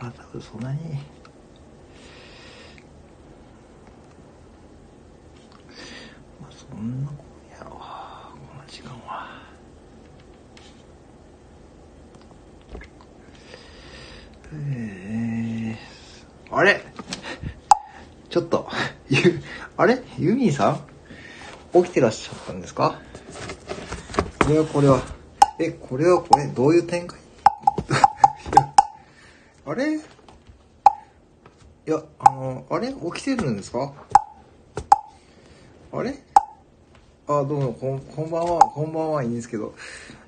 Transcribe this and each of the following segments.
まあ多分そんなにまあそんなことやろこの時間は。えー、あれちょっと、ゆ、あれ？ユミーさん？起きてらっしゃったんですか？これはこれ。は。え、これはこれ、どういう展開？れ？いや、あの、あれ？起きてるんですか？あれ？あ、どうも、こん、こんばんは、こんばんはいいんですけど。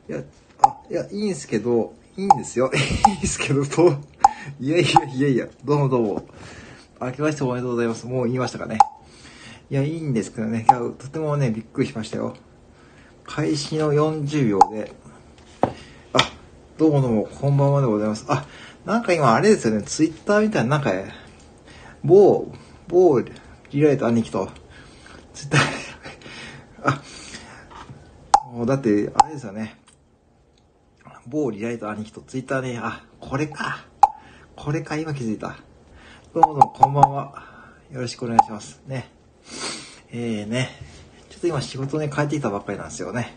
いや、あ、いや、いいんですけど、いいんですよ。いいんですけど、と、いやいやいやいや、どうもどうも。明けましておめでとうございます。もう言いましたかね。いや、いいんですけどね。いや、とてもね、びっくりしましたよ。開始の40秒で、あ、どうもどうも、こんばんはでございます。あ、なんか今あれですよね、ツイッターみたいな、なんか、某、某、リライト兄貴と、ツイッター、あ、もうだって、あれですよね。某リライト兄貴とツイッターで、あ、これか。これか、今気づいた。どうもどうも、こんばんは。よろしくお願いします。ね。えーね。ちょっと今仕事ね、帰ってきたばっかりなんですよね。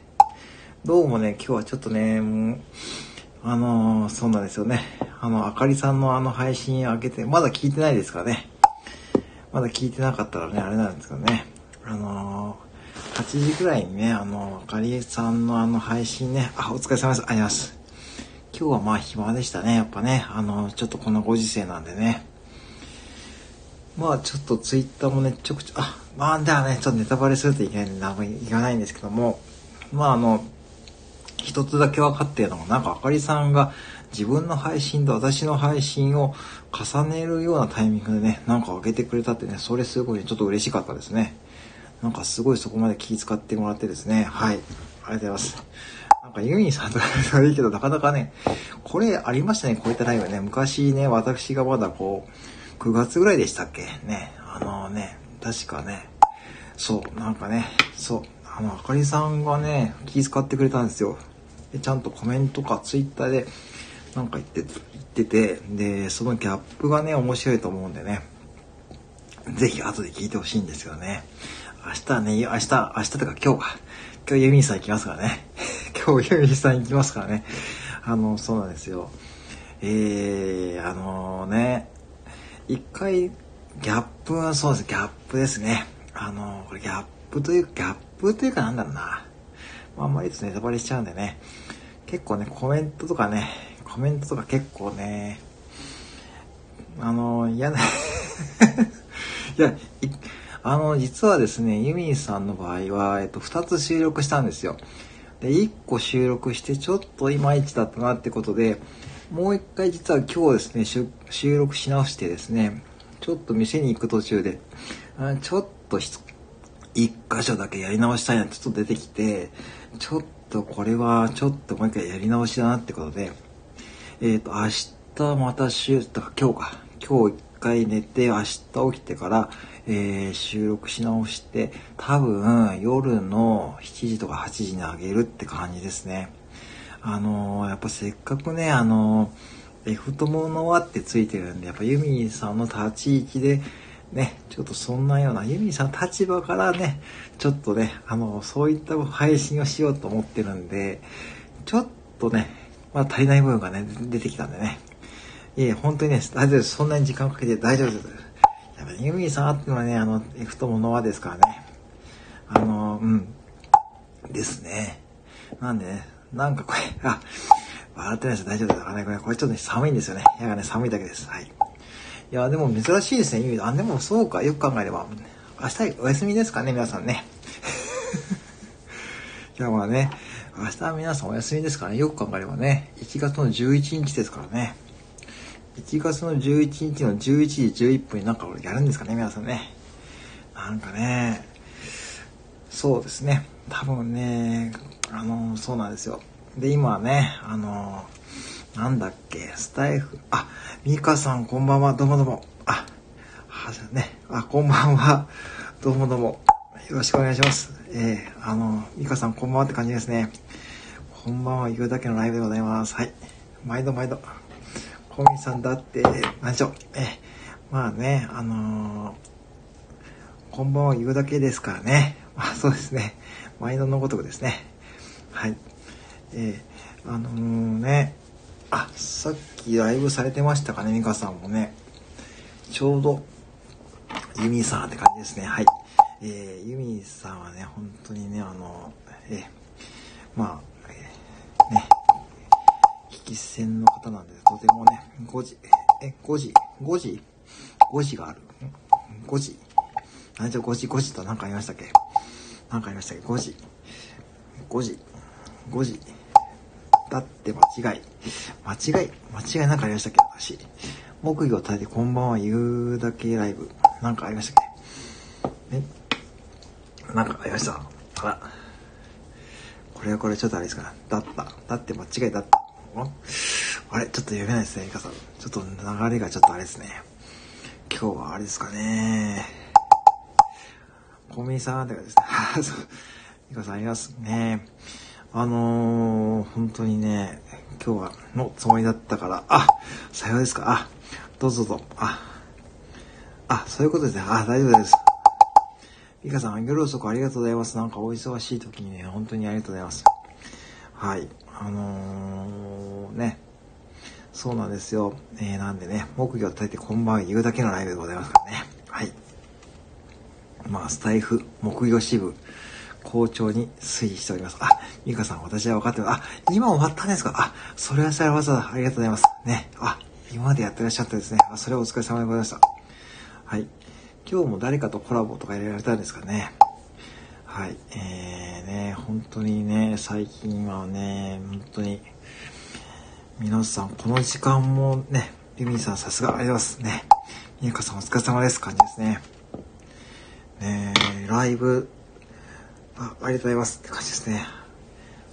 どうもね、今日はちょっとね、もう、あのー、そうなんですよね。あの、あかりさんのあの配信上げて、まだ聞いてないですかね。まだ聞いてなかったらね、あれなんですけどね。あのー、8時くらいにね、あの、あかりさんのあの配信ね、あ、お疲れ様です。ありがとうございます。今日はまあ暇でしたね。やっぱね、あの、ちょっとこのご時世なんでね。まあちょっとツイッターもね、ちょくちょ、あ、まあではね、ちょっとネタバレするといけないんで、なんもいかないんですけども、まああの、一つだけ分かってるのが、なんかあかりさんが自分の配信と私の配信を重ねるようなタイミングでね、なんか上げてくれたってね、それすごいちょっと嬉しかったですね。なんかすごいそこまで気遣ってもらってですね、はい。ありがとうございます。なんかユニさんとかいいけど、なかなかね、これありましたね、こういったライブね。昔ね、私がまだこう、9月ぐらいでしたっけ？ね。あのね、確かね、そう、なんかね、そう、あの、あかりさんがね、気遣ってくれたんですよ。ちゃんとコメントかツイッターで、なんか言って、言ってて、で、そのギャップがね、面白いと思うんでね、ぜひ後で聞いてほしいんですよね。明日ね、明日、明日とか今日か。今日ユミンさん行きますからね。今日ユミンさん行きますからね。あの、そうなんですよ。えー、あのね、一回、ギャップはそうです、ギャップですね。あの、これギャップというか、ギャップというかなんだろうな。あんまり、ネタバレしちゃうんでね。結構ね、コメントとかね、コメントとか結構ね、あの、嫌な いや、あの、実はですね、ユミンさんの場合は、えっと、2つ収録したんですよ。で、1個収録して、ちょっといまいちだったなってことで、もう一回実は今日ですね、収録し直してですね、ちょっと店に行く途中で、ちょっと一箇所だけやり直したいなってちょっと出てきて、ちょっとこれはちょっともう一回やり直しだなってことで、えっ、ー、と、明日また週、だか今日か、今日一回寝て明日起きてから、えー、収録し直して多分夜の7時とか8時にあげるって感じですね。あのー、やっぱせっかくね、あのー、F 友の輪ってついてるんで、やっぱユミさんの立ち位置で、ね、ちょっとそんなような、ユミさん立場からね、ちょっとね、あの、そういった配信をしようと思ってるんで、ちょっとね、まあ足りない部分がね、出てきたんでね。いえ、本当にね、大丈夫です。そんなに時間かけて大丈夫です。やっぱユミさんあってのはね、あの、F 友の輪ですからね。あの、うん。ですね。なんでね、なんかこれ、あ、笑ってないです大丈夫ですかね。これ、これちょっとね、寒いんですよね。部屋がね、寒いだけです。はい。いや、でも珍しいですね、ユミあ、でもそうか、よく考えれば。明日お休みですかね、皆さんね。いや、まあね、明日は皆さんお休みですからね、よく考えればね、1月の11日ですからね。1月の11日の11時11分になんか俺やるんですかね、皆さんね。なんかね、そうですね。多分ね、あの、そうなんですよ。で、今はね、あの、なんだっけ、スタイフ、あ、ミカさんこんばんは、どうもどうも。あ、はじゃね、あ、こんばんは、どうもどうも。よろしくお願いします。えー、あの、ミカさんこんばんはって感じですね。こんばんは、言うだけのライブでございます。はい。毎度毎度。小見さんだって、何でしょう。え、まあね、あのー、こんばんは言うだけですからね。まあそうですね。毎度のごとくですね。はい。えー、あのー、ね、あ、さっきライブされてましたかね、ミカさんもね。ちょうど、ユミさんって感じですね。はい。えー、ユミさんはね、本当にね、あの、えー、まあ、えー、ね、危機戦の方なんで、とてもね、5時、え、5時、5時 ?5 時がある。5時？何じゃ5時、5時と何かありましたっけ？何かありましたっけ ?5 時。5時。5時。だって間違い。間違い、間違いなんかありましたっけ？私。木魚を立ててこんばんは言うだけライブ。なんかありましたっけ？ね。なんかありました？あら。これはこれちょっとあれですかね。だった。だって間違いだった。あれ？ちょっと読めないですね、イカさん。ちょっと流れがちょっとあれですね。今日はあれですかね。コンビニさんってかですね。そう。イカさんありますね。あのー、本当にね、今日はのつもりだったから、あ、さようですか。あ、どうぞどうぞ。あ、あ、そういうことですね。あ、大丈夫です。リカさん、夜遅くありがとうございます。なんかお忙しい時にね、本当にありがとうございます。はい。あのー、ね。そうなんですよ。えー、なんでね、木魚を叩いてこんばんは言うだけのライブでございますからね。はい。まあ、スタイフ、木魚支部、好調に推移しております。あ、ミカさん、私は分かってます。あ、今終わったんですかあ、それはさらわざだ。ありがとうございます。ね。あ、今までやってらっしゃったですね。あ、それはお疲れ様でございました。はい。今日も誰かとコラボとか入れられたんですかね。はい。えー、ね、本当にね、最近はね、本当に、皆さん、この時間もね、ユミンさんさすがありがとうございますね。みゆかさんお疲れ様です。感じですね。ねライブ、あ、ありがとうございますって感じですね。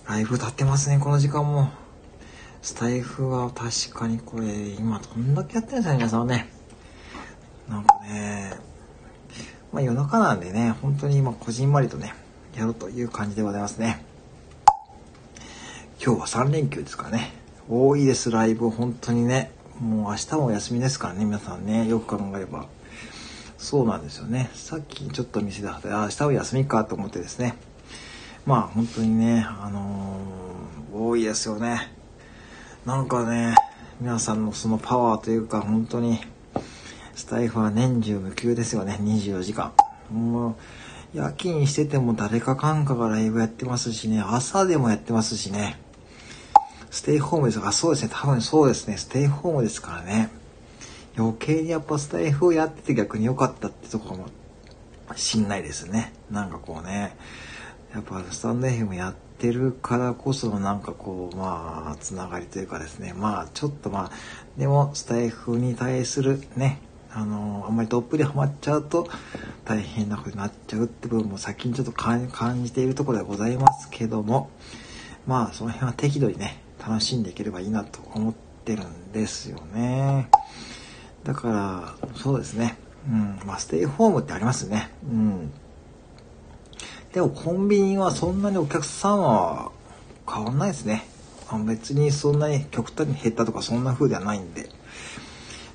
ライブ立ってますね、この時間も。スタイフは確かにこれ、今どんだけやってるんですか、皆さんね。なんかね、まあ夜中なんでね、本当に今こじんまりとね、やるという感じでございますね。今日は3連休ですからね。多いです、ライブ。本当にね。もう明日もお休みですからね、皆さんね。よく考えれば。そうなんですよね。さっきちょっと店で働いて、あ、明日は休みかと思ってですね。まあ本当にね、あのー、多いですよね。なんかね、皆さんのそのパワーというか、本当に、スタイフは年中無休ですよね、24時間。もう、夜勤してても誰かかんかがライブやってますしね、朝でもやってますしね。ステイホームですかそうですね、多分そうですね、ステイホームですからね。余計にやっぱスタイフをやってて逆に良かったってとこかもしんないですね。なんかこうね、やっぱスタンド FM やってるからこそのなんかこう、まあ、つながりというかですね、まあ、ちょっとまあ、でもスタイフに対するね、あのあんまりどっぷりハマっちゃうと大変なことになっちゃうって部分も先にちょっと感じているところでございますけどもまあその辺は適度にね楽しんでいければいいなと思ってるんですよね。だからそうですねうんまあステイホームってありますねうんでもコンビニはそんなにお客さんは変わんないですねあ別にそんなに極端に減ったとかそんな風ではないんで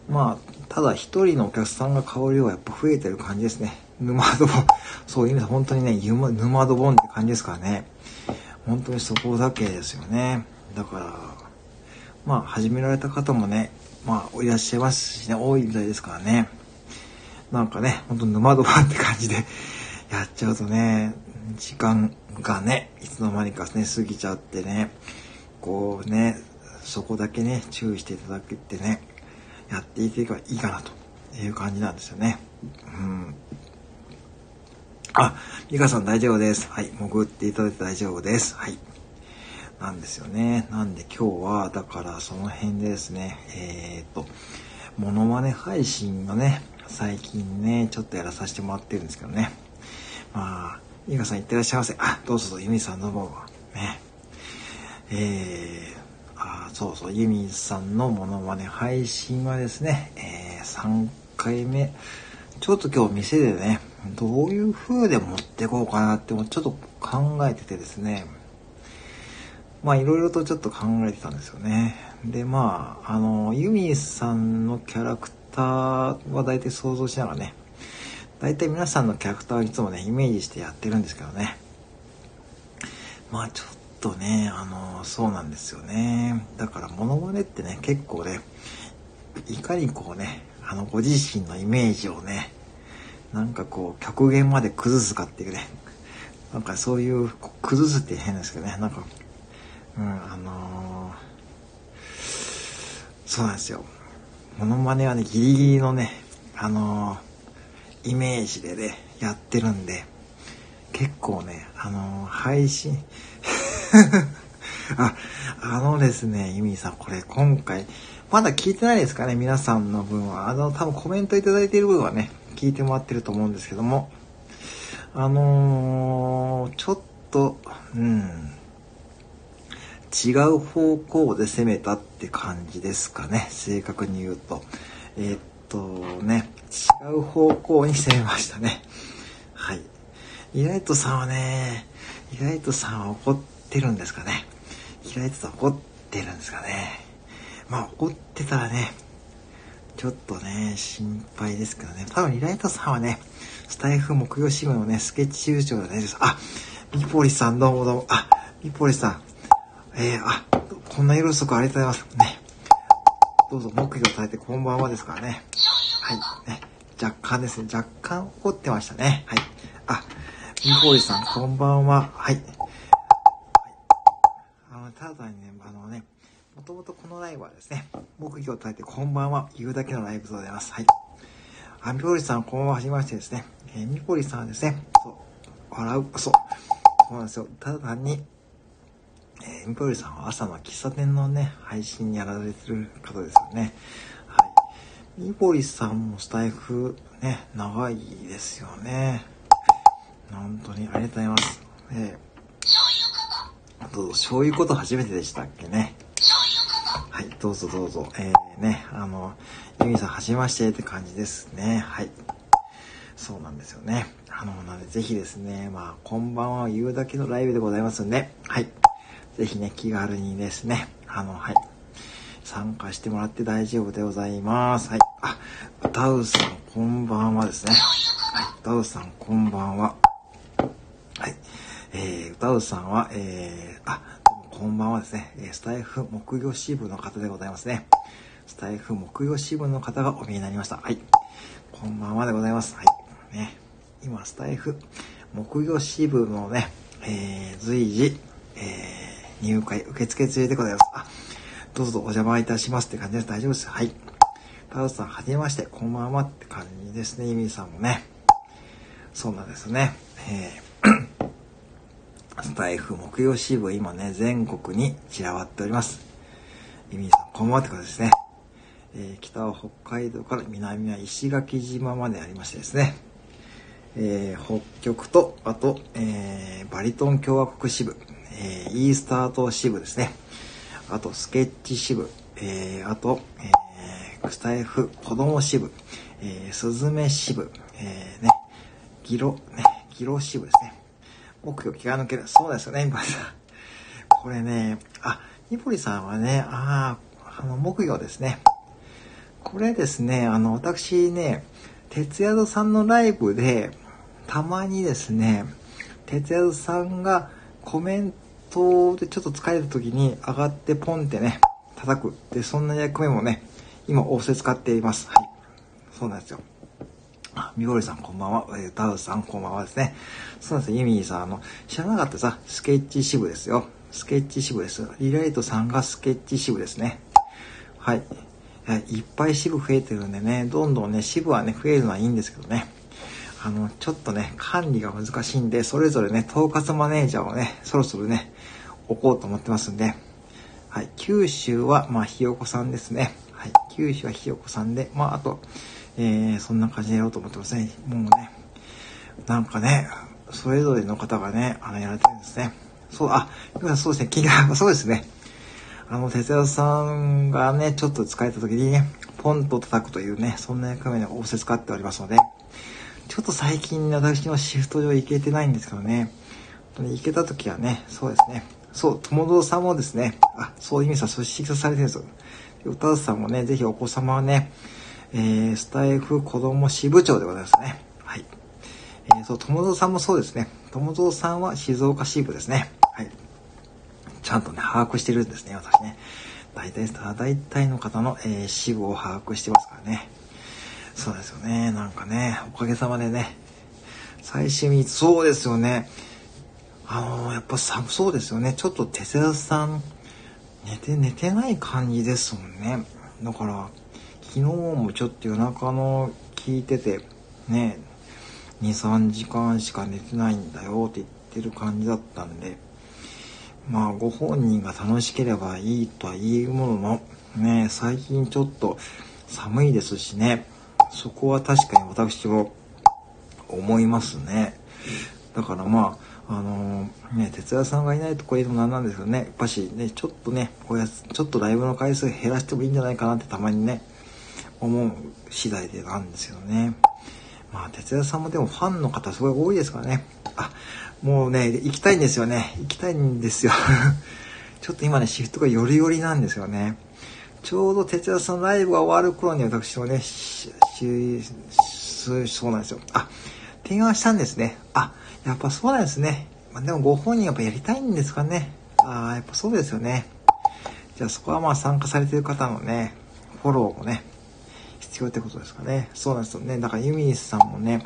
まあただ一人のお客さんが買う量はやっぱ増えてる感じですね。沼ドボン。そういう意味で本当にね、沼ドボンって感じですからね。本当にそこだけですよね。だから、まあ始められた方もね、まあいらっしゃいますしね、多いみたいですからね。なんかね、本当沼ドボンって感じで やっちゃうとね、時間がね、いつの間にかね、過ぎちゃってね、こうね、そこだけね、注意していただけてね、やっていけばいいかなという感じなんですよね。うん。あ、ミカさん大丈夫です。はい。潜っていただいて大丈夫です。はい。なんですよね。なんで今日は、だからその辺でですね、えー、っと、モノマネ配信のね、最近ね、ちょっとやらさせてもらってるんですけどね。まあ、ミカさんいってらっしゃいませ。あ、どうぞどうぞ、ユミさんどうも。ね。えー、あそうそう、ユミさんのモノマネ配信はですね、えー、3回目。ちょっと今日店でね、どういう風で持ってこうかなってもちょっと考えててですね。まあいろいろとちょっと考えてたんですよね。で、まあ、あの、ユミさんのキャラクターは大体想像しながらね、大体皆さんのキャラクターをいつもね、イメージしてやってるんですけどね。まあちょっとね、あの、そうなんですよね。だからモノマネってね、結構ね、いかにこうね、あの、ご自身のイメージをね、なんかこう、極限まで崩すかっていうね、なんかそういう、崩すって変ですけどね、なんか、うん、あのー、そうなんですよ。モノマネはね、ギリギリのね、あのー、イメージでね、やってるんで、結構ね、あのー、配信 あ、あのですね、ユミさん、これ今回、まだ聞いてないですかね、皆さんの分は。あの、多分コメントいただいている分はね、聞いてもらってると思うんですけども、あのー、ちょっと、うん、違う方向で攻めたって感じですかね、正確に言うと。えー、っとね、違う方向に攻めましたね。はい。イライトさんはね、イライトさんは怒ってるんですかね。イライトさん怒ってるんですかね。まあ怒ってたらね、ちょっとね、心配ですけどね。多分イライトさんはね、スタイフ木曜新聞のね、スケッチ優勝でね、あ、ミポリさんどうもどうも、あ、ミポリさん、えー、あ、こんな夜遅くありがとうございます。ね。どうぞ木曜されてこんばんはですからね。はい。ね。若干ですね、若干怒ってましたね。はい。あ、みほりさん、こんばんは。はい。はい、あの、ただにね、あのね、もともとこのライブはですね、木魚を焚いてこんばんは、言うだけのライブでございます。はい。あ、みほりさん、こんばんは、はじめましてですね。えー、みほりさんはですね、そう、笑う、そう、そうなんですよ。ただ単に、えー、みほりさんは朝の喫茶店のね、配信やられてる方ですよね。はい。みほりさんもスタイフ、ね、長いですよね。本当にありがとうございます。えー、どうぞ、そういうこと初めてでしたっけね。はい、どうぞどうぞ。えー、ね、あの、ユミさん、はじめましてって感じですね。はい。そうなんですよね。あの、なので、ぜひですね、まあ、こんばんは言うだけのライブでございますんで、はい。ぜひね、気軽にですね、あの、はい。参加してもらって大丈夫でございます。はい。あ、ダウさん、こんばんはですね。はい。ダウさん、こんばんは。はい。えー、歌うさんは、えー、あ、こんばんはですね、スタイフ木魚支部の方でございますね。スタイフ木魚支部の方がお見えになりました。はい。こんばんはでございます。はい。ね。今、スタイフ木魚支部のね、えー、随時、えー、入会受付中でございます。あ、どうぞお邪魔いたしますって感じです。大丈夫です。はい。タウさん、はじめまして、こんばんはって感じですね。イミさんもね。そうなんですね。えー スタイフ木曜支部今ね、全国に散らばっております。ミミさん、こんばんはってことですね。えー、北は北海道から南は石垣島までありましてですね。えー、北極と、あと、えー、バリトン共和国支部、えー、イースター島支部ですね。あと、スケッチ支部、えー、あと、えー、スタイフ子供支部、えー、スズメ支部、えー、ね、ギロ、ね、ギロ支部ですね。木魚気が抜ける。そうですよね、今さん。これね、あ、ニポリさんはね、ああ、あの、木魚ですね。これですね、あの、私ね、徹夜さんのライブで、たまにですね、徹夜さんがコメントでちょっと疲れた時に上がってポンってね、叩く。で、そんな役目もね、今、仰せ使っています。はい。そうなんですよ。あ、みごりさんこんばんは。えー、タウさんこんばんはですね。そうなんですよ。ユミーさん、あの、知らなかったさ、スケッチ支部ですよ。スケッチ支部です。リライトさんがスケッチ支部ですね。はい。いっぱい支部増えてるんでね、どんどんね、支部はね、増えるのはいいんですけどね。あの、ちょっとね、管理が難しいんで、それぞれね、統括マネージャーをね、そろそろね、置こうと思ってますんで。はい。九州は、まあ、ひよこさんですね。はい。九州はひよこさんで、まあ、あと、えー、そんな感じでやろうと思ってますね。もうね、なんかね、それぞれの方がね、あの、やられてるんですね。そう、あ、そうですね、気が、そうですね。あの、哲也さんがね、ちょっと疲れた時にね、ポンと叩くというね、そんな役目で仰せ使っておりますので、ちょっと最近私のシフト上行けてないんですけどね、行けた時はね、そうですね、そう、友蔵さんもですね、あ、そういう意味さ、組織化されてるんですよ。歌津さんもね、ぜひお子様はね、えー、スタイフ子供支部長でございますね。はい。えー、そう、友蔵さんもそうですね。友蔵さんは静岡支部ですね。はい。ちゃんとね、把握してるんですね、私ね。大体、大体の方の、えー、支部を把握してますからね。そうですよね。なんかね、おかげさまでね、最終に、そうですよね。あのー、やっぱ寒そうですよね。ちょっと哲也さん、寝て、寝てない感じですもんね。だから、昨日もちょっと夜中の聞いてて、ね、2、3時間しか寝てないんだよって言ってる感じだったんで、まあ、ご本人が楽しければいいとは言うものの、ね、最近ちょっと寒いですしね、そこは確かに私も思いますね。だからまあ、あのー、ね、哲也さんがいないとこ言うのもなんなんですけどね、やっぱしね、ちょっとね、こうやちょっとライブの回数減らしてもいいんじゃないかなってたまにね、思う次第でなんですよね。まあ、哲也さんもでもファンの方すごい多いですからね。あ、もうね、行きたいんですよね。行きたいんですよ。ちょっと今ね、シフトがよりよりなんですよね。ちょうど哲也さんライブが終わる頃に私もね、そうなんですよ。あ、提案したんですね。あ、やっぱそうなんですね。まあ、でもご本人やっぱやりたいんですかね。ああ、やっぱそうですよね。じゃあそこはまあ参加されてる方のね、フォローもね、必要ってことですかね。そうなんですよね。だからユミニスさんもね、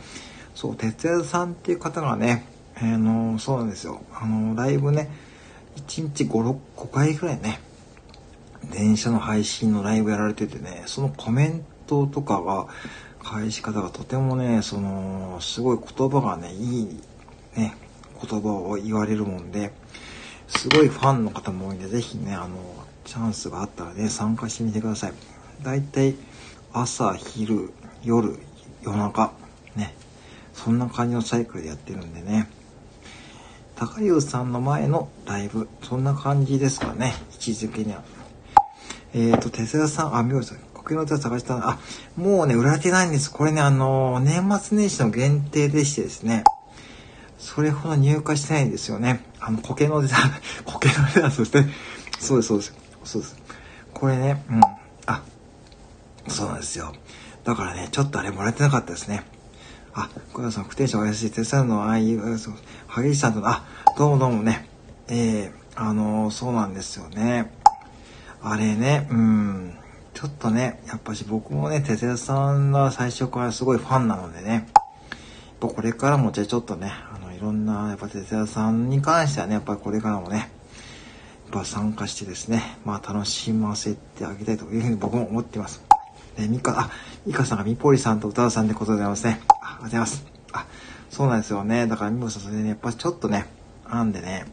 そう、哲也さんっていう方がね、あのそうなんですよ。あのライブね、1日5、6、5回ぐらいね、電車の配信のライブやられててね、そのコメントとかが、返し方がとてもね、その、すごい言葉がね、いいね、言葉を言われるもんで、すごいファンの方も多いんで、ぜひね、あの、チャンスがあったらね、参加してみてください。だいたい朝、昼、夜、夜中、ね、そんな感じのサイクルでやってるんでね。高優さんの前のライブ、そんな感じですかね、位置づけには。えっ、ー、と、哲也さん、あ、みょうさん、国の手を探した、あ、もうね、売られてないんです。これね、あの、年末年始の限定でしてですね、それほど入荷してないんですよね。あの、苔のデザイン、苔のデザイン、そして、そうです、そうです。そうです。これね、うん。あ、そうなんですよ。だからね、ちょっとあれもらえてなかったですね。あ、小田さん、不定者おやすい、手伝うの、ああいう、そう、萩市さんとの、あ、どうもどうもね、えー、あのー、そうなんですよね。あれね、うん、ちょっとね、やっぱし僕もね、哲也さんが最初からすごいファンなのでね、これからもじゃあちょっとね、いろんな、やっぱ哲也さんに関してはね、やっぱりこれからもね、やっぱ参加してですね、まあ楽しませてあげたいというふうに僕も思っています。え、ミカ、あ、ミカさんがミポリさんと歌うさんでございますね。あ、ありがとうございます。あ、そうなんですよね。だからミポさんそれでね、やっぱちょっとね、あんでね、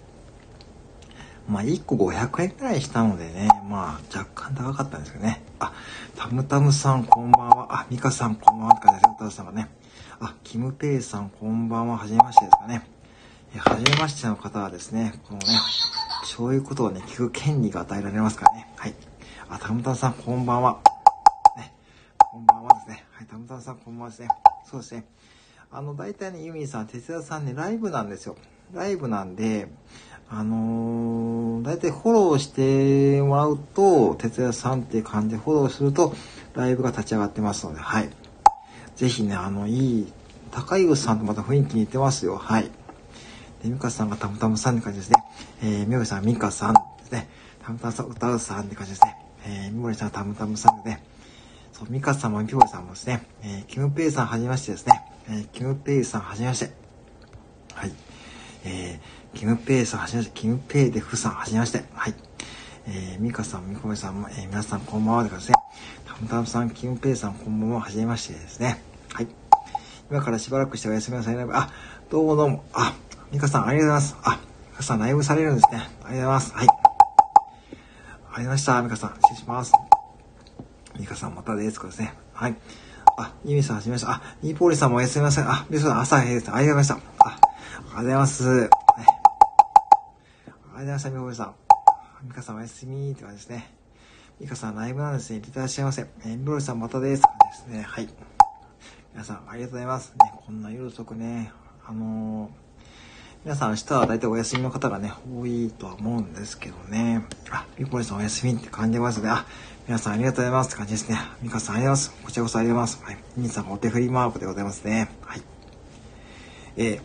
まあ1個500円くらいしたのでね、まあ若干高かったんですけどね。あ、タムタムさんこんばんは。あ、ミカさんこんばんはって感じです。歌さんがね。あ、キムペイさんこんばんは。はじめましてですかね。え、はじめましての方はですね、このね、そういうことをね、聞く権利が与えられますからね。はい。あ、タムタムさんこんばんは。ね。こんばんはですね。はい、タムタムさんこんばんはですね。そうですね。あの、大体ね、ユミンさん、哲也さんね、ライブなんですよ。ライブなんで、あのー、大体フォローしてもらうと、哲也さんっていう感じでフォローすると、ライブが立ち上がってますので、はい。ぜひね、あの、いい、高井口さんとまた雰囲気似てますよ。はい。で、ミカさんがたむたむさんって感じですね。えー、みおりさんミカさんですね。たむたむさん歌うさんって感じですね。えー、みおりさんたむたむさんでね。そう、ミカさんもみおりさんもですね。えー、キムペイさんはじめましてですね。えー、キムペイさんはじめまして。はい。えー、キムペイさん、はじめまして。キムペイでフさん、はじめまして。はい。えー、ミカさん、ミコメさんも、えー、皆さんこんばんはでですね。タムタムさん、キムペイさん、こんばんは、はじめましてですね。はい。今からしばらくしてお休みなさい。あ、どうもどうも。あ、ミカさん、ありがとうございます。あ、ミカさん、ライブされるんですね。ありがとうございます。はい。ありがとうございました。ミカさん、失礼します。ミカさん、またです。こですね。はい。あ、ユミさん、はじめました。あ、ニーポーリさんもおやすみなさい。あ、ミカさん、朝早いです。ありがとうございました。あ、ありがとうございます。ありがとうございました、みほりさん。みかさんおやすみって感じですね。みかさんライブなんですね。いってらっしゃいませ。えー、みほりさんまたです。ですね。はい。皆さんありがとうございます。ね、こんな夜遅くね、あの皆さん明日は大体お休みの方がね、多いとは思うんですけどね。あ、みこりさんお休みって感じますね。あ、皆さんありがとうございますって感じですね。みかさんありがとうございます。こちらこそありがとうございます。はい。みさんお手振りマークでございますね。はい。えー、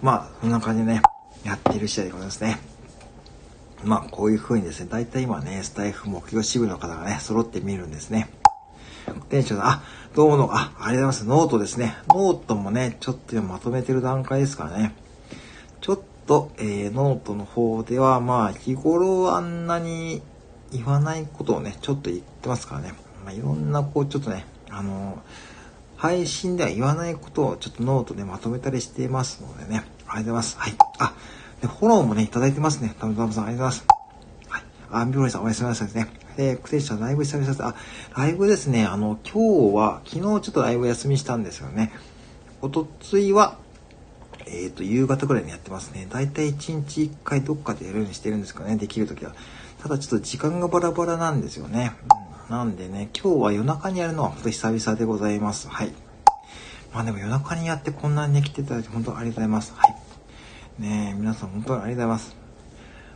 まあ、そんな感じでね、やっている次第でございますね。まあ、こういう風にですね、大体今ね、スタエフ目標支部の方がね、揃って見るんですね。店長さん、あ、どうもの、あ、ありがとうございます。ノートですね。ノートもね、ちょっと今まとめてる段階ですからね。ちょっと、えー、ノートの方では、まあ、日頃あんなに言わないことをね、ちょっと言ってますからね。まあ、いろんな、こう、ちょっとね、あのー、配信では言わないことをちょっとノートでまとめたりしていますのでね。ありがとうございます。はい。あ、で、フォローもね、いただいてますね。たむたむさん、ありがとうございます。はい。あ、みぼりさん、おやすみなさいですね。えー、クテシャライブ久々です。あ、ライブですね。あの、今日は、昨日ちょっとライブ休みしたんですよね。おとついは、えっ、ー、と、夕方ぐらいにやってますね。だいたい1日1回どっかでやるようにしてるんですかね。できるときは。ただちょっと時間がバラバラなんですよね。うん、なんでね、今日は夜中にやるのは本当久々でございます。はい。まあでも夜中にやってこんなにね、来ていただいて本当ありがとうございます。はい。ねえ、皆さん本当にありがとうございます。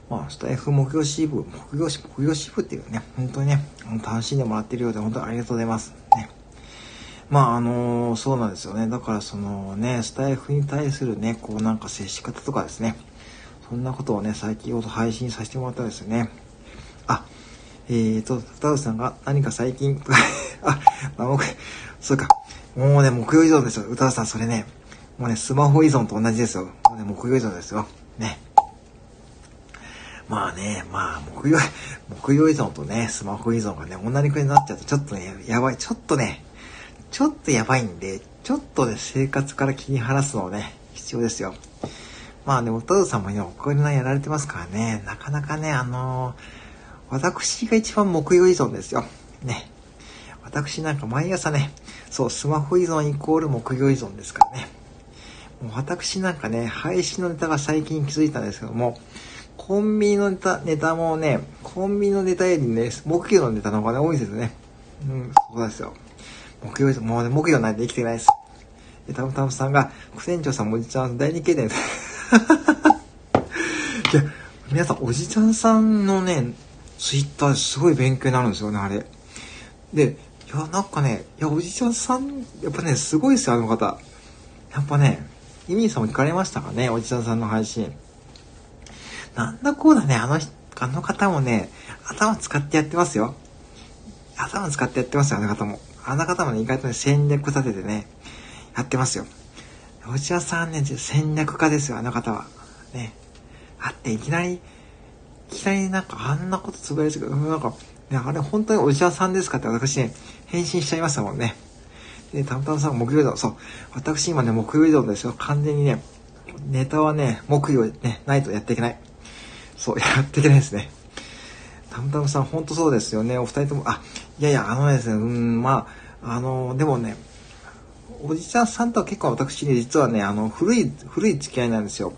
まあ、スタイフ目標支部、目標目標支部っていうね、本当にね、楽しんでもらってるようで本当にありがとうございます。ね。まあ、あのー、そうなんですよね。だからそのね、スタイフに対するね、こうなんか接し方とかですね、そんなことをね、最近ほど配信させてもらったんですよね。あ、えーと、タウさんが何か最近、あ、まあ、僕、そうか。もうね、目標依存ですよ。歌さん、それね、もうね、スマホ依存と同じですよ。もうね、目標依存ですよ。ね。まあね、まあ、木曜、木曜依存とね、スマホ依存がね、同じくになっちゃうと、ちょっとね、やばい、ちょっとね、ちょっとやばいんで、ちょっとね、生活から気に晴らすのをね、必要ですよ。まあね、お父さんもね、お金やられてますからね、なかなかね、あのー、私が一番木曜依存ですよ。ね。私なんか毎朝ね、そう、スマホ依存イコール木曜依存ですからね。私なんかね、配信のネタが最近気づいたんですけども、コンビニのネタ、ネタもね、コンビニのネタよりね、木魚のネタの方がね、多いですよね。うん、そうですよ。木魚です。もうね、木魚ないと生きてないです。で、たむたむさんが、副船長さんもおじちゃん第2形態です。いや、皆さん、おじちゃんさんのね、ツイッターすごい勉強になるんですよね、あれ。で、いや、なんかね、いや、おじちゃんさん、やっぱね、すごいですよ、あの方。やっぱね、イミーさんも聞かれましたかね、おじちゃんさんの配信。なんだこうだね、あの、あの方もね、頭使ってやってますよ。頭使ってやってますよ、あの方も。あの方もね、意外とね、戦略立ててね、やってますよ。内田さんね、戦略家ですよ、あの方は。ね。あって、いきなり、いきなりなんかあんなことつぶやいてくる。なんか、ね、あれ本当におじさんですかって私ね、返信しちゃいましたもんね。で、たむたむさん木曜日だ。そう。私今ね、木曜日だですよ。完全にね、ネタはね、木曜日ね、ないとやっていけない。そう、やっていけないですね。たむたむさん、ほんとそうですよね。お二人とも、あ、いやいや、あのですね、うん、まあ、あの、でもね、おじちゃんさんとは結構私ね、実はね、あの、古い、古い付き合いなんですよ。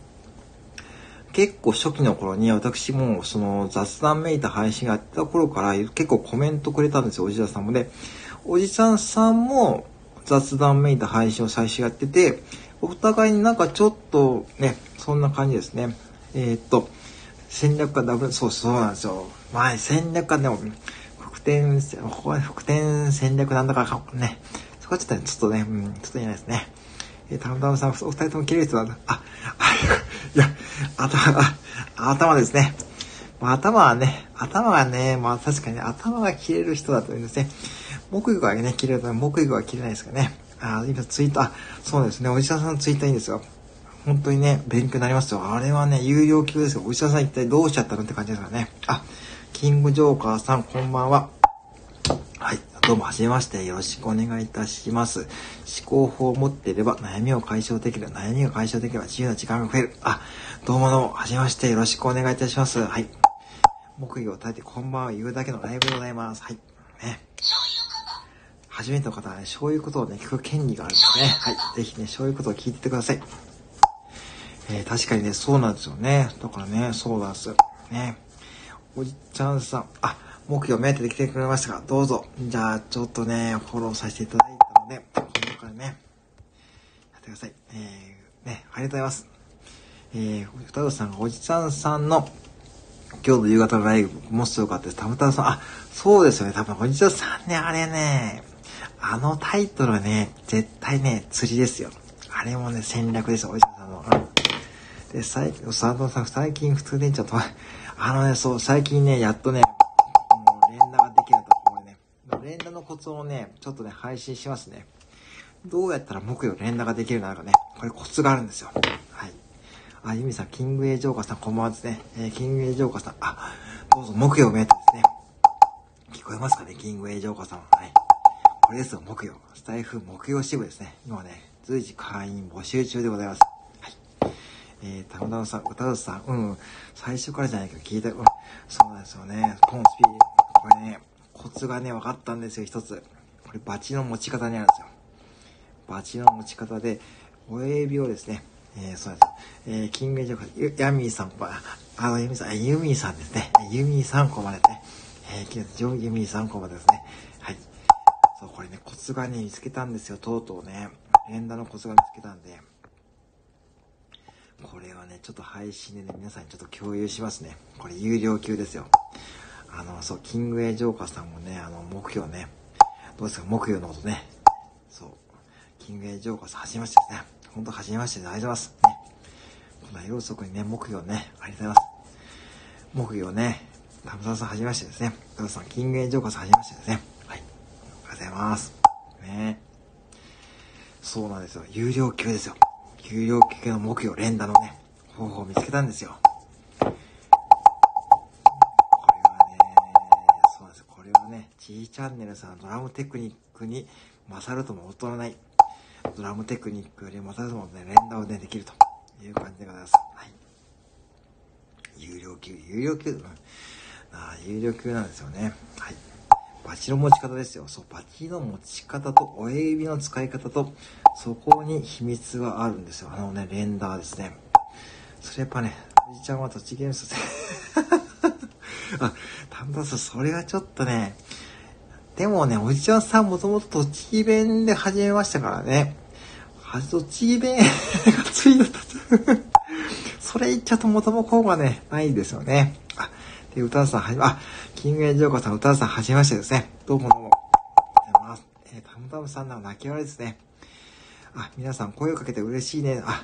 結構初期の頃に私もその雑談めいた配信がやった頃から結構コメントくれたんですよ、おじさんもね。おじちゃんさんも雑談めいた配信を最初やってて、お互いになんかちょっとね、そんな感じですね。えー、っと、戦略家ダブル、そうそうなんですよ。まあ、戦略家でも、副転、ここは副転戦略なんだからかね。そこはちょっとね、ちょっとね、うん、ちょっと言えないですね。えー、たむたむさん、お二人とも綺麗人だな。あ、あ、いや、頭、あ、頭ですね。まあ、頭はね、頭はね、まあ確かに頭が切れる人だというんですね。木魚がね、切れると木魚は切れないですかね。あ、今ツイート、あ、そうですね、おじささんツイッターいいんですよ。本当にね、勉強になりますよ。あれはね、有料級ですよ。お医者さん一体どうしちゃったのって感じですからね。あ、キングジョーカーさん、こんばんは。はい。どうも、はじめまして。よろしくお願いいたします。思考法を持っていれば悩みを解消できる。悩みが解消できれば自由な時間が増える。あ、どうもどうも、はじめまして。よろしくお願いいたします。はい。木魚を耐えてこんばんは言うだけのライブでございます。はい。ね。初めての方はね、そういうことをね、聞く権利があるんですね。はい。ぜひね、そういうことを聞いててください。えー、確かにね、そうなんですよね。だからね、そうなんですよ。ね。おじちゃんさん、あ、目標目当てで来てくれましたが、どうぞ。じゃあ、ちょっとね、フォローさせていただいたので、このからね、やってください。えー、ね、ありがとうございます。えー、歌うさんがおじちゃんさんの今日の夕方のライブもしよかったです。たむたむさん、あ、そうですよね。多分おじちゃんさんね、あれね、あのタイトルはね、絶対ね、釣りですよ。あれもね、戦略ですよ、おじちゃんさん。で、最近、佐藤さん、最近普通電池と、あのね、そう、最近ね、やっとね、もう連打ができると、これね、連打のコツをね、ちょっとね、配信しますね。どうやったら木曜連打ができるのかね、これコツがあるんですよ。はい。あ、ユミさん、キングエイジョーカーさん、こんばんはですね。えー、キングエイジョーカーさん、あ、どうぞ木曜メートですね。聞こえますかね、キングエイジョーカーさん。はい。これですよ、木曜。スタイフ木曜支部ですね。今ね、随時会員募集中でございます。はい。えー、たむたむさん、歌うさん、うん、最初からじゃないけど聞いた、うん、そうなんですよね。ポンスピー、これね、コツがね、分かったんですよ、一つ。これ、バチの持ち方にあるんですよ。バチの持ち方で、親指をですね、えー、そうなんですよ。えー、キングジョーカ、ヤミーさん、あの、ユミさん、ユミーさんですね。ユミー3個までね。えー、ユミー3個までですね。そう、これね、コツがね、見つけたんですよ、とうとうね。連打のコツが見つけたんで。これはね、ちょっと配信でね、皆さんにちょっと共有しますね。これ有料級ですよ。あの、そう、キングエイジョーカーさんもね、あの、目標ね。どうですか、目標のことね。そう。キングエイジョーカーさん、はじめましてですね。ほんと、はじめましてで、ありがとうございます。ね。この夜遅くにね、目標ね、ありがとうございます。目標ね、タムザさんはじめましてですね。タムさん、キングエイジョーカーさんはじめましてですね。ございます。ね。そうなんですよ。有料級ですよ。有料級の目標連打のね、方法を見つけたんですよ。これはね、そうなんですよ。これはね、G チャンネルさんドラムテクニックに勝るとも劣らない。ドラムテクニックより勝るともね、連打をね、できるという感じでございます。はい。有料級、有料級、うん、あ有料級なんですよね。はい。バチの持ち方ですよ。そう、バチの持ち方と親指の使い方と、そこに秘密はあるんですよ。あのね、レンダーですね。それやっぱね、おじちゃんは栃木ゲームスあ、たんださそれはちょっとね、でもね、おじちゃんさんもともと栃木弁で始めましたからね。はじ、栃木弁 がついた。それ言っちゃうと元もこうがね、ないですよね。あ、で、歌さんはじめ、あ、キングエンジョーカーさん、歌さんはじめましてですね。どうもどうも。ありがとうございます。えー、たむたむさんの泣き笑いですね。あ、皆さん声をかけて嬉しいね。あ、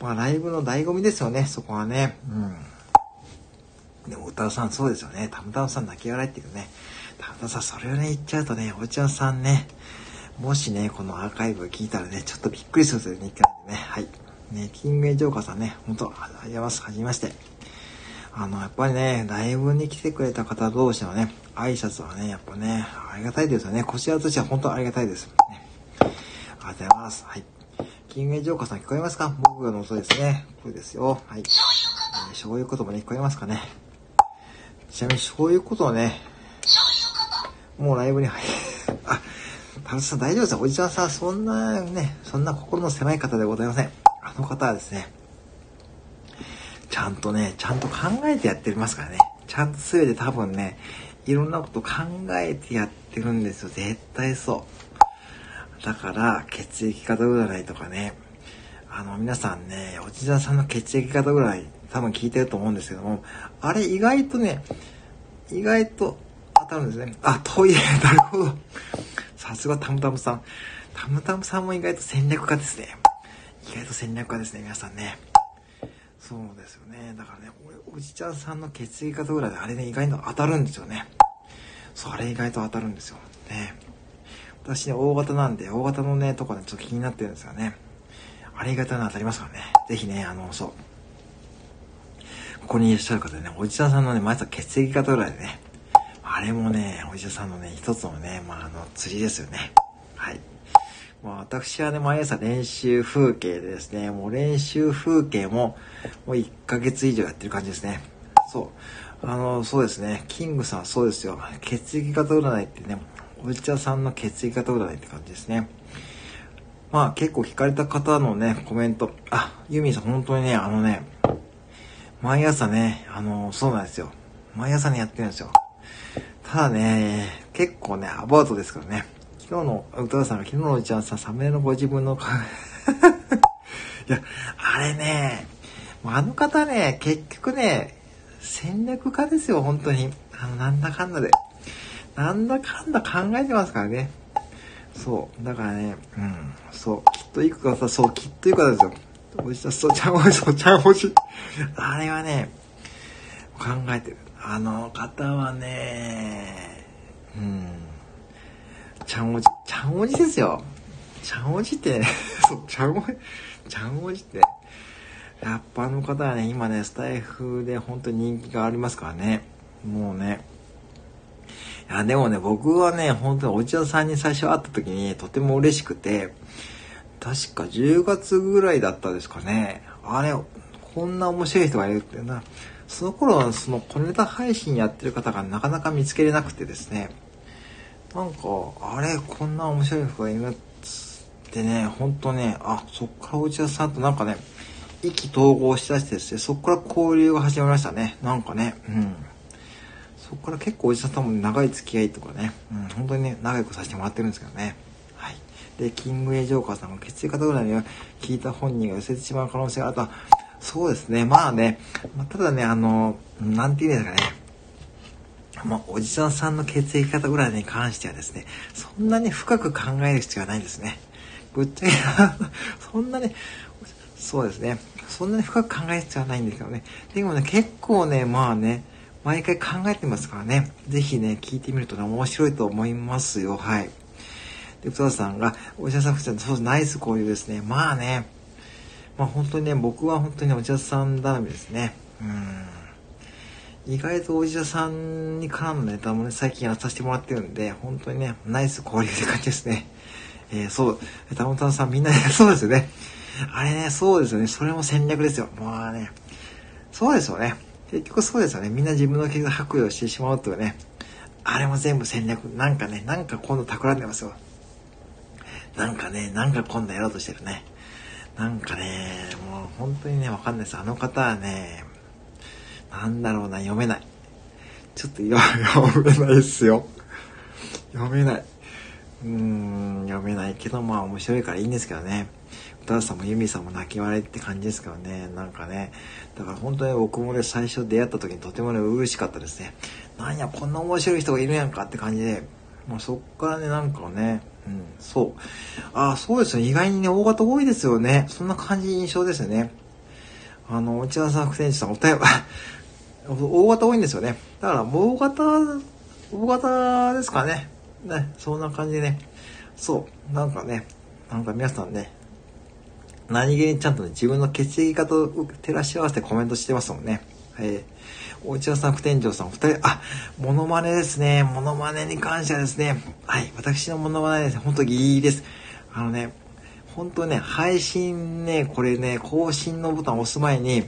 まあライブの醍醐味ですよね、そこはね。うん。でも歌さんそうですよね。たむたむさん泣き笑いっていうね。たむたむさんそれをね、言っちゃうとね、おちゃんさんね、もしね、このアーカイブを聞いたらね、ちょっとびっくりするという日記なんでね。はい。ね、キングエイジョーカーさんね、ほんと、ありがとうございます。はじめまして。あの、やっぱりね、ライブに来てくれた方同士のね、挨拶はね、やっぱね、ありがたいですよね。こちらとしては本当ありがたいです。ありがとうございます。はい。キングエジョーカーさん聞こえますか？僕がの音ですね。これですよ。はい。えー、醤油言葉ね、聞こえますかねちなみに醤油ことね、もうライブに入あ、田中さん大丈夫ですかおじちゃんさん、そんなね、そんな心の狭い方でございません。あの方はですね、ちゃんとね、ちゃんと考えてやってますからね。ちゃんと全て多分ね、いろんなこと考えてやってるんですよ。絶対そう。だから、血液型占いとかね、あの、皆さんね、おじさんさんの血液型占い多分聞いてると思うんですけども、あれ意外とね、意外と当たるんですね。あ、トイレ、なるほど。さすがタムタムさん。タムタムさんも意外と戦略家ですね。意外と戦略家ですね、皆さんね。そうですよね。だからね、おじちゃんさんの血液型ぐらいであれね、意外と当たるんですよね。そう、あれ意外と当たるんですよ。ね。私ね、大型なんで、大型のね、とこね、ちょっと気になってるんですよね。あれ意外と当たりますからね。ぜひね、あの、そう。ここにいらっしゃる方でね、おじちゃんさんのね、毎朝血液型ぐらいでね、あれもね、おじちゃんさんのね、一つのね、まあ、あの、釣りですよね。はい。まあ、私はね、毎朝練習風景でですね、もう練習風景も、もう1ヶ月以上やってる感じですね。そう。あの、そうですね。キングさんそうですよ。血液型占いってね、おじちゃさんの血液型占いって感じですね。まあ結構聞かれた方のね、コメント。あ、ユミさん本当にね、あのね、毎朝ね、あの、そうなんですよ。毎朝ね、やってるんですよ。ただね、結構ね、アバウトですからね。昨日の、歌さんが昨日のうちはさ、サムネのご自分の いや、あれね、あの方ね、結局ね、戦略家ですよ、本当に。あの、なんだかんだで。なんだかんだ考えてますからね。そう。だからね、うん、そう。きっといくかさ、そう、きっといくかですよ。おじさん、そう、ちゃんおじ、そう、ちゃんおじ。あれはね、考えてる。あの方はね、うん、ちゃんおじ、ちゃんおじですよ。ちゃんおじって、そう、ちゃんおじ、ちゃんおじって、やっぱあの方はね、今ね、スタイフで本当に人気がありますからね。もうね。いや、でもね、僕はね、本当にお茶さんに最初会った時にとても嬉しくて、確か10月ぐらいだったですかね。あれ、こんな面白い人がいるってな。その頃はその小ネタ配信やってる方がなかなか見つけれなくてですね。なんか、あれ、こんな面白い人がいるってね、ほんとね、あ、そっから内田さんとなんかね、意気投合しだしてですね、そこから交流が始まりましたね。なんかね、うん。そこから結構おじさんも長い付き合いとかね、うん、本当にね、仲良くさせてもらってるんですけどね。はい。で、キングエイジョーカーさんも血液型ぐらいには聞いた本人が寄せてしまう可能性があるとそうですね、まあね、まあ、ただね、あの、なんて言うんですかね。まあ、おじさんさんの血液型ぐらいに関してはですね、そんなに深く考える必要はないんですね。ぶっちゃけそんなね、そうですね。そんなに深く考える必要はないんですけどね。でもね、結構ね、まあね、毎回考えてますからね。ぜひね、聞いてみるとね、面白いと思いますよ。はい。で、ふたさんが、お医者さん、ふたそう、ナイス交流ですね。まあね、まあ本当にね、僕は本当にお医者さん頼みですね。うん。意外とお医者さんに絡むネタもね、最近やらさせてもらってるんで、本当にね、ナイス交流って感じですね。えー、そう、たもたんさんみんな、そうですよね。あれね、そうですよね。それも戦略ですよ。もうね。そうですよね。結局そうですよね。みんな自分の傷白衣をしてしまうというね。あれも全部戦略。なんかね、なんか今度企んでますよ。なんかね、なんか今度やろうとしてるね。なんかね、もう本当にね、わかんないです。あの方はね、なんだろうな、読めない。ちょっと読めないっすよ。読めない。うーん、読めないけど、まあ面白いからいいんですけどね。歌さんもユミさんも泣き笑いって感じですからね。なんかね。だから本当に僕もね、最初出会った時にとてもね、嬉しかったですね。なんや、こんな面白い人がいるやんかって感じで、もうそっからね、なんかね、うん、そう。ああ、そうですよ。意外にね、大型多いですよね。そんな感じ印象ですよね。あの、内田さん、副店長さん、お便り、大型多いんですよね。だから、大型、大型ですかね。ね、そんな感じでね。そう、なんかね、なんか皆さんね、何気にちゃんとね、自分の血液型と照らし合わせてコメントしてますもんね。えー、お内田さん、副店長さん、お二人、あ、モノマネですね。モノマネに関してはですね、はい、私のモノマネですね、ほんとギリです。あのね、本当ね、配信ね、これね、更新のボタンを押す前に、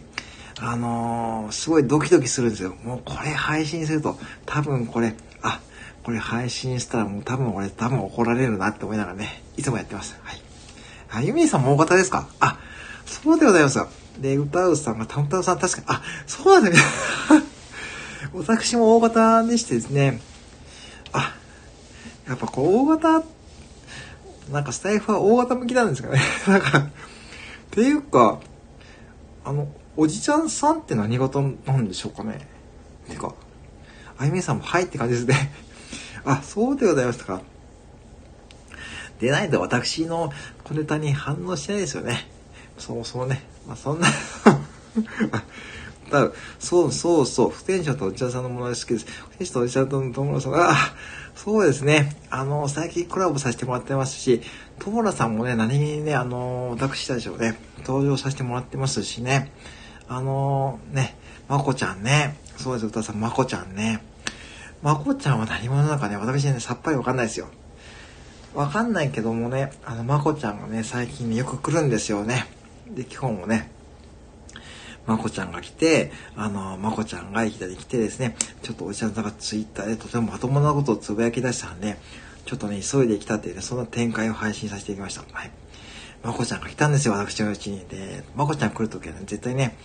あのー、すごいドキドキするんですよ。もうこれ配信すると、多分これ、あ、これ配信したらもう多分俺多分怒られるなって思いながらね、いつもやってます。はい。あ、ユミさんも大型ですか？あ、そうでございますよ。で、歌うさんが、たむたむさん確かに、あ、そうなんですね。私も大型でしてですね、あ、やっぱこう、大型、なんかスタイフは大型向きなんですかね。なんか、っていうか、あの、おじちゃんさんって何型なんでしょうかね？てか、あゆみさんもはいって感じですね。あ、そうでございましたか。でないと私の小ネタに反応してないですよね。そもそもね。まあ、そんな 多分、そうそうそう、不天者とお茶さんのものが好きです。不天者とお茶さんとの友野さんが、そうですね。あの、最近コラボさせてもらってますし、友野さんもね、何気にね、あの、私たちをね、登場させてもらってますしね。あの、ね、まこちゃんね。そうです、歌さん、まこちゃんね。まこちゃんは何者なのかね、私ね、さっぱりわかんないですよ。わかんないけどもね、あの、まこちゃんがね、最近ね、よく来るんですよね。で、基本もね、まこちゃんが来て、あの、まこちゃんがいきなり来てですね、ちょっとおじちゃんさんがツイッターでとてもまともなことをつぶやき出したんで、ちょっとね、急いで来たっていうね、そんな展開を配信させていきました。はい。まこちゃんが来たんですよ、私のうちに。で、まこちゃん来るときはね、絶対ね、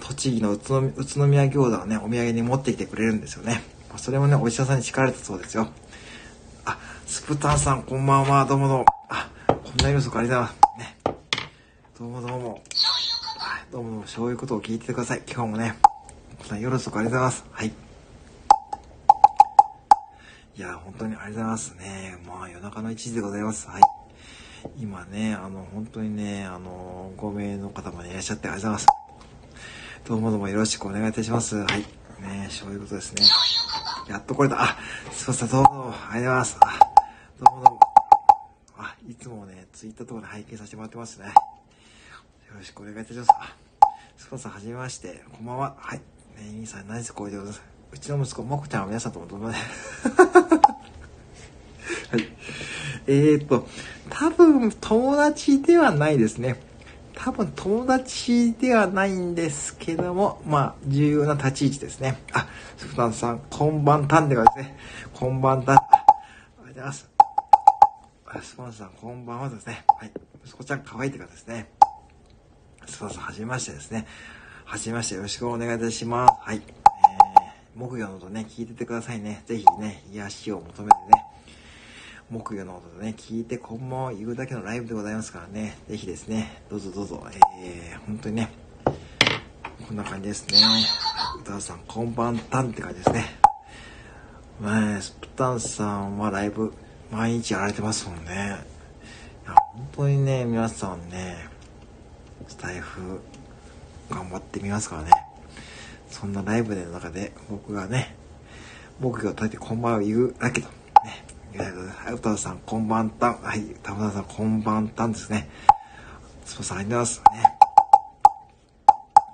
栃木の宇都宮餃子をね、お土産に持ってきてくれるんですよね。それもね、お医者さんに叱られたそうですよ。あ、スプターさん、こんばんは、どうもどうも。あ、こんなに遅くありがとうございます。ね。どうもどうも。はい、どうも、そういうことを聞いててください。今日もね、さんよろしくありがとうございます。はい。いや、本当にありがとうございますね。まあ、夜中の1時でございます。はい。今ね、あの、本当にね、あの、5名の方までいらっしゃってありがとうございます。どうもどうもよろしくお願いいたします。はい。ね、そういうことですね。やっとこれだ。あ、すいません、どうもどうも、ありがとうございます。あ、どうもどうも。あ、いつもね、ツイッターとかで拝見させてもらってますね。よろしくお願いいたします。あ、すいません、はじめまして。こんばんは。はい。ね、兄さん、何せこういうことうちの息子、もこちゃんは皆さんともどうもね。はい。えー、っと、多分友達ではないですね。多分友達ではないんですけども、まあ、重要な立ち位置ですね。あ、スプタンさん、こんばんたんでからですね。こんばんたん。あ、りがとうございます。スパンさん、こんばんはですね。はい。息子ちゃん可愛いって方ですね。スパンさん、はじめましてですね。はじめまして、よろしくお願いいたします。はい。えー、木魚の音ね、聞いててくださいね。ぜひね、癒しを求めてね。木魚の音でね、聞いて、こんばんは言うだけのライブでございますからね。ぜひですね、どうぞどうぞ、えー、本当にね、こんな感じですね。歌さん、こんばんたんって感じですね。まあ、スプタンさんはライブ、毎日やられてますもんね。いや、本当にね、皆さんね、スタイフ、頑張ってみますからね。そんなライブでの中で僕がね、僕が立ててこんばんは言うだけど、はい、歌田さん、こんばんたん。はい、玉田さん、こんばんたんですね。つばさん、ありがとうございます。ね。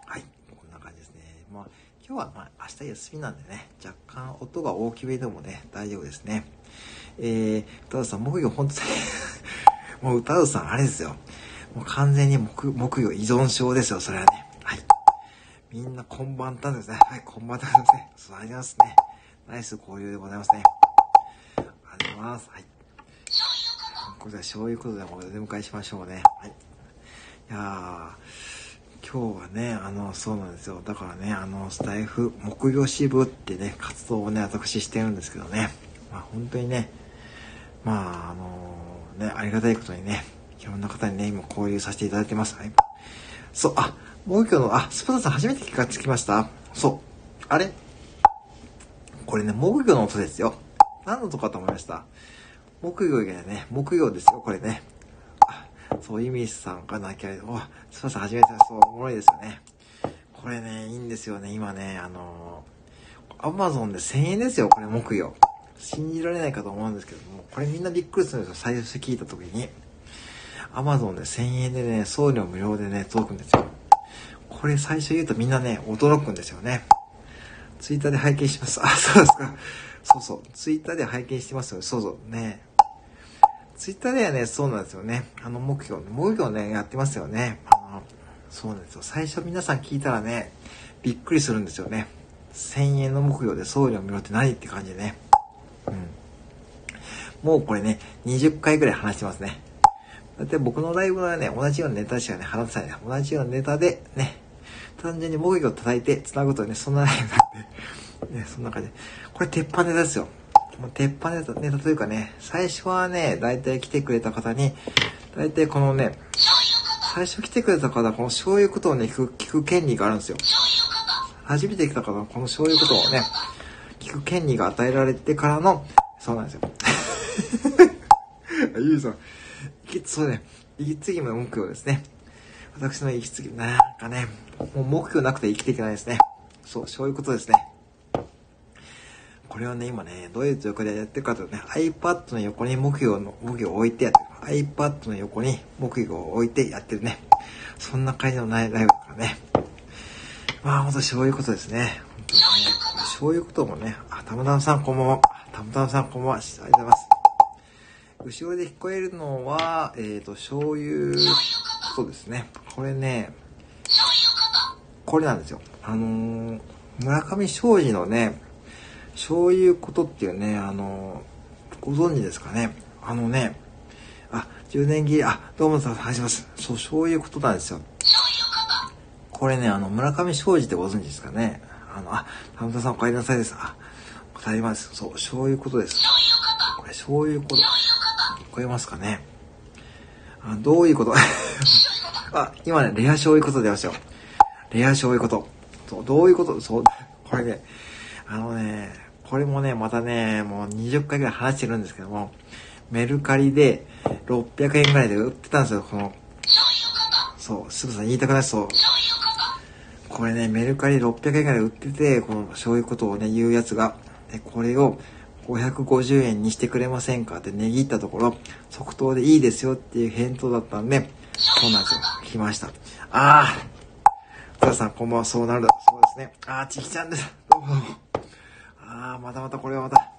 はい、こんな感じですね。まあ、今日はまあ、明日休みなんでね、若干音が大きめでもね、大丈夫ですね。えー、歌田さん、木魚本当に もう歌田さん、あれですよ。もう完全に木木魚依存症ですよ、それはね。はいみんなこんばんたんですね。はい、こんばんたんですね。座りがとうございますね。ナイス交流でございますね。ます。はい。これはそういうことでお出迎えしましょうね。はい。いや、今日はね、あの、そうなんですよ。だからね、あの、スタイフ、木魚支部ってね、活動をね、私してるんですけどね。まあ本当にね、まあ、あのね、ありがたいことにね、いろんな方にね、今交流させていただいてます。はい。そう、あ、もう一個の、あ、スパタさん初めて気がつきましたそう。あれ？これね、木魚の音ですよ。何の音かと思いました木魚がね、木魚ですよ、これね。あ、そう、イミスさんが泣き合い、お、スパさん初めてそう、おもろいですよね。これね、いいんですよね、今ね、あのアマゾンで1000円ですよ、これ木魚。信じられないかと思うんですけども、これみんなびっくりするんですよ、最初聞いた時に。アマゾンで1000円でね、送料無料でね、届くんですよ。これ最初言うとみんなね、驚くんですよね。ツイッターで拝見します。あ、そうですか。そうそう。ツイッターで拝見してますよ。そうそう。ね。ツイッターではね、そうなんですよね。あの、目標、目標ね、やってますよね。あの、そうなんですよ。最初皆さん聞いたらね、びっくりするんですよね。1000円の目標で送料無料って何って感じでね。うん。もうこれね、20回ぐらい話してますね。だって僕のライブはね、同じようなネタしかね、話さない。同じようなネタで、ね、単純に木魚を叩いて繋ぐとね、そんなライブなんで、ね、そんな感じで。これ鉄板ネタですよ。もう鉄板ネタ、ネタというかね、最初はね、だいたい来てくれた方に、だいたいこのね、最初来てくれた方はこのそういうことをね、聞く、聞く権利があるんですよ。初めて来た方はこのそういうことをね、聞く権利が与えられてからの、そうなんですよ。ゆうさん、そうね、息継ぎも目標ですね。私の息継ぎ、なんかね、もう目標なくて生きていけないですね。そう、そういうことですね。これはね、今ね、どういう状況でやってるかというとね、iPad の横に目標の、目標を置いてやってる。iPad の横に目標を置いてやってるね。そんな感じのないライブだからね。まあ、ほんとそういうことですね。本当にね、そういうこともね、あ、たむたむさんこんばんは。たむたむさんこんばんは。ありがとうございます。後ろで聞こえるのは、えっ、ー、と、醤油ことですね。これね、これなんですよ。あのー、村上庄司のね、そういうことっていうね、あの、ご存知ですかね？あのね、あ、10年切り、あ、どうもさん、はじめます。そう、そういうことなんですよ。これね、あの、村上庄司ってご存知ですかね？あの、あ、田村さんお帰りなさいです。あ、答えます。そう、そういうことです。これ、そういうこと。聞こえますかね？あどういうこと？あ、今ね、レア醤油こと出ましたよ。レア醤油こと。そう、どういうこと？そう、これね、あのね、これもね、またね、もう20回ぐらい話してるんですけども、メルカリで600円ぐらいで売ってたんですよ、この。そう、すぐさん言いたくないそう。これね、メルカリ600円ぐらいで売ってて、この醤油ことをね、言うやつが。で、これを550円にしてくれませんか？って値切ったところ、即答でいいですよっていう返答だったんで、そうなんですよ。来ました。あー、皆さんこんばんは、そうなるだ。そうですね。あー、ちきちゃんです。どうも。あー、またまたこれはまた。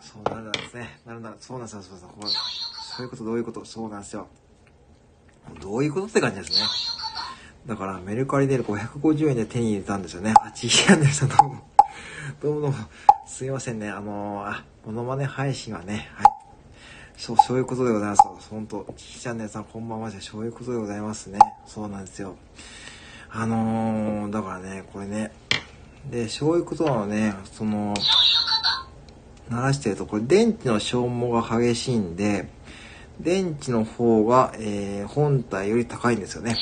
そうなるんですね。なるなる。そうなんですよ。そうそうこうそういうこと、どういうこと？そうなんですよ。どういうことって感じですね。だから、メルカリで550円で手に入れたんですよね。あ、ちひやんでした。どうも。どうもどうも。すいませんね。あのー、あ、モノマネ配信はね、はい。そう、そういうことでございます。本当ちひチャンネルさんこんばんはじゃ、そういうことでございますね。そうなんですよ。あのー、だからね、これね。で、そういうことなのね、その、鳴らしてると、これ電池の消耗が激しいんで、電池の方が、えー、本体より高いんですよね。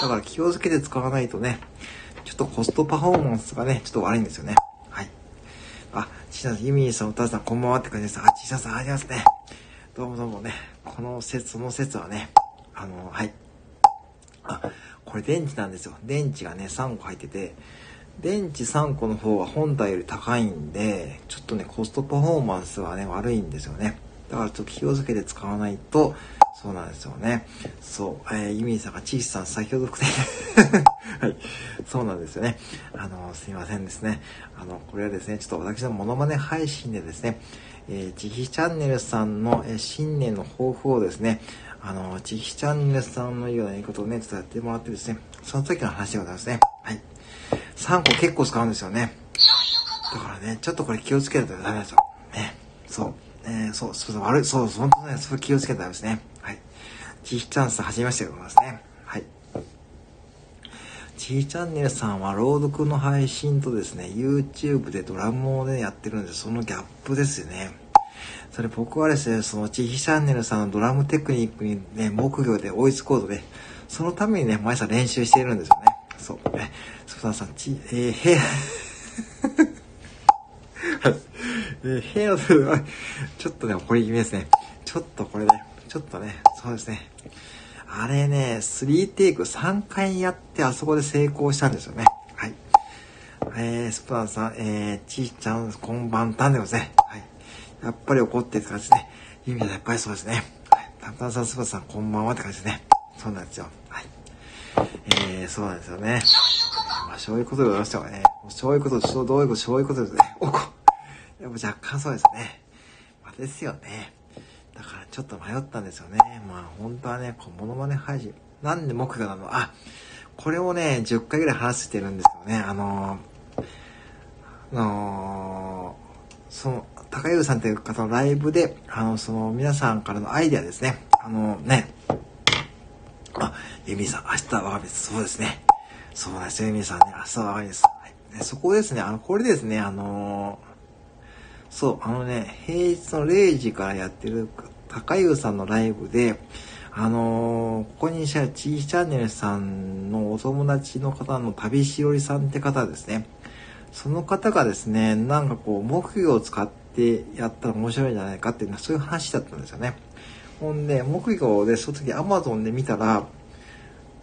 だから気をつけて使わないとね、ちょっとコストパフォーマンスがね、ちょっと悪いんですよね。はい。あ、ちなさん、ユミーさん、おたさん、こんばんはって感じです。あ、ちなさん、ありますね。どうもどうもね、この説、その説はね、あの、はい。あ、これ電池なんですよ。電池がね、3個入ってて、電池3個の方は本体より高いんで、ちょっとね、コストパフォーマンスはね、悪いんですよね。だからちょっと気をつけて使わないと、そうなんですよね。そう。えー、ユミンさんが、チーさん、先ほど複製 はい。そうなんですよね。あの、すいませんですね。あの、これはですね、ちょっと私のモノマネ配信でですね、えー、チヒチャンネルさんの、えー、新年の抱負をですね、あの、チヒチャンネルさんのような言いことをね、ちょっとやってもらってですね、その時の話でございますね。3個結構使うんですよね。だからね、ちょっとこれ気をつけるとダメですよ。ね。そう。えー、そう、そう、悪い、そう、本当ね、それ気をつけたらですね。はい。チーチャンス、はじめましてでございますね。はい。チーチャンネルさんは朗読の配信とですね、YouTube でドラムをね、やってるんで、そのギャップですよね。それ僕はですね、そのチーチャンネルさんのドラムテクニックにね、木魚で追いつこうとね、そのためにね、毎朝練習しているんですよね。そう。ね、スプタンさん、ち、えー、へはい。えー、部屋の、ちょっとね、これ気味ですね。ちょっとこれね、ちょっとね、そうですね。あれね、3テイク3回やってあそこで成功したんですよね。はい。えー、スプランさん、えー、ちーちゃん、こんばんたんでますね。はい。やっぱり怒ってるって感じですね。意味はやっぱりそうですね。はい。タンタンさん、スプランさん、こんばんはって感じですね。そうなんですよ。はい。えー、そうなんですよね。まあ、そういうことでございましたよね。そういうこと、そう、どういうこと、そういうことですね。おこでも若干そうですね。まあ、ですよね。だからちょっと迷ったんですよね。まあ本当はね、こう、モノマネ配信。なんで目標なの？あ、これをね、10回ぐらい話してるんですよね。あのー、あのー、その、高優さんという方のライブで、あの、その、皆さんからのアイデアですね。あのー、ね。あ、ユミさん、明日は我が身です。そうですね。そうなんですよ、ユミさんね。明日は我が身です。はい、ね、そこですね、あの、これですね、あのーそう、あのね、平日の0時からやってる高優さんのライブで、あのー、ここにしゃチーチャンネルさんのお友達の方の旅しおりさんって方ですね。その方がですね、なんかこう、木魚を使ってやったら面白いんじゃないかっていうのはそういう話だったんですよね。ほんで、木魚で、その時アマゾンで見たら、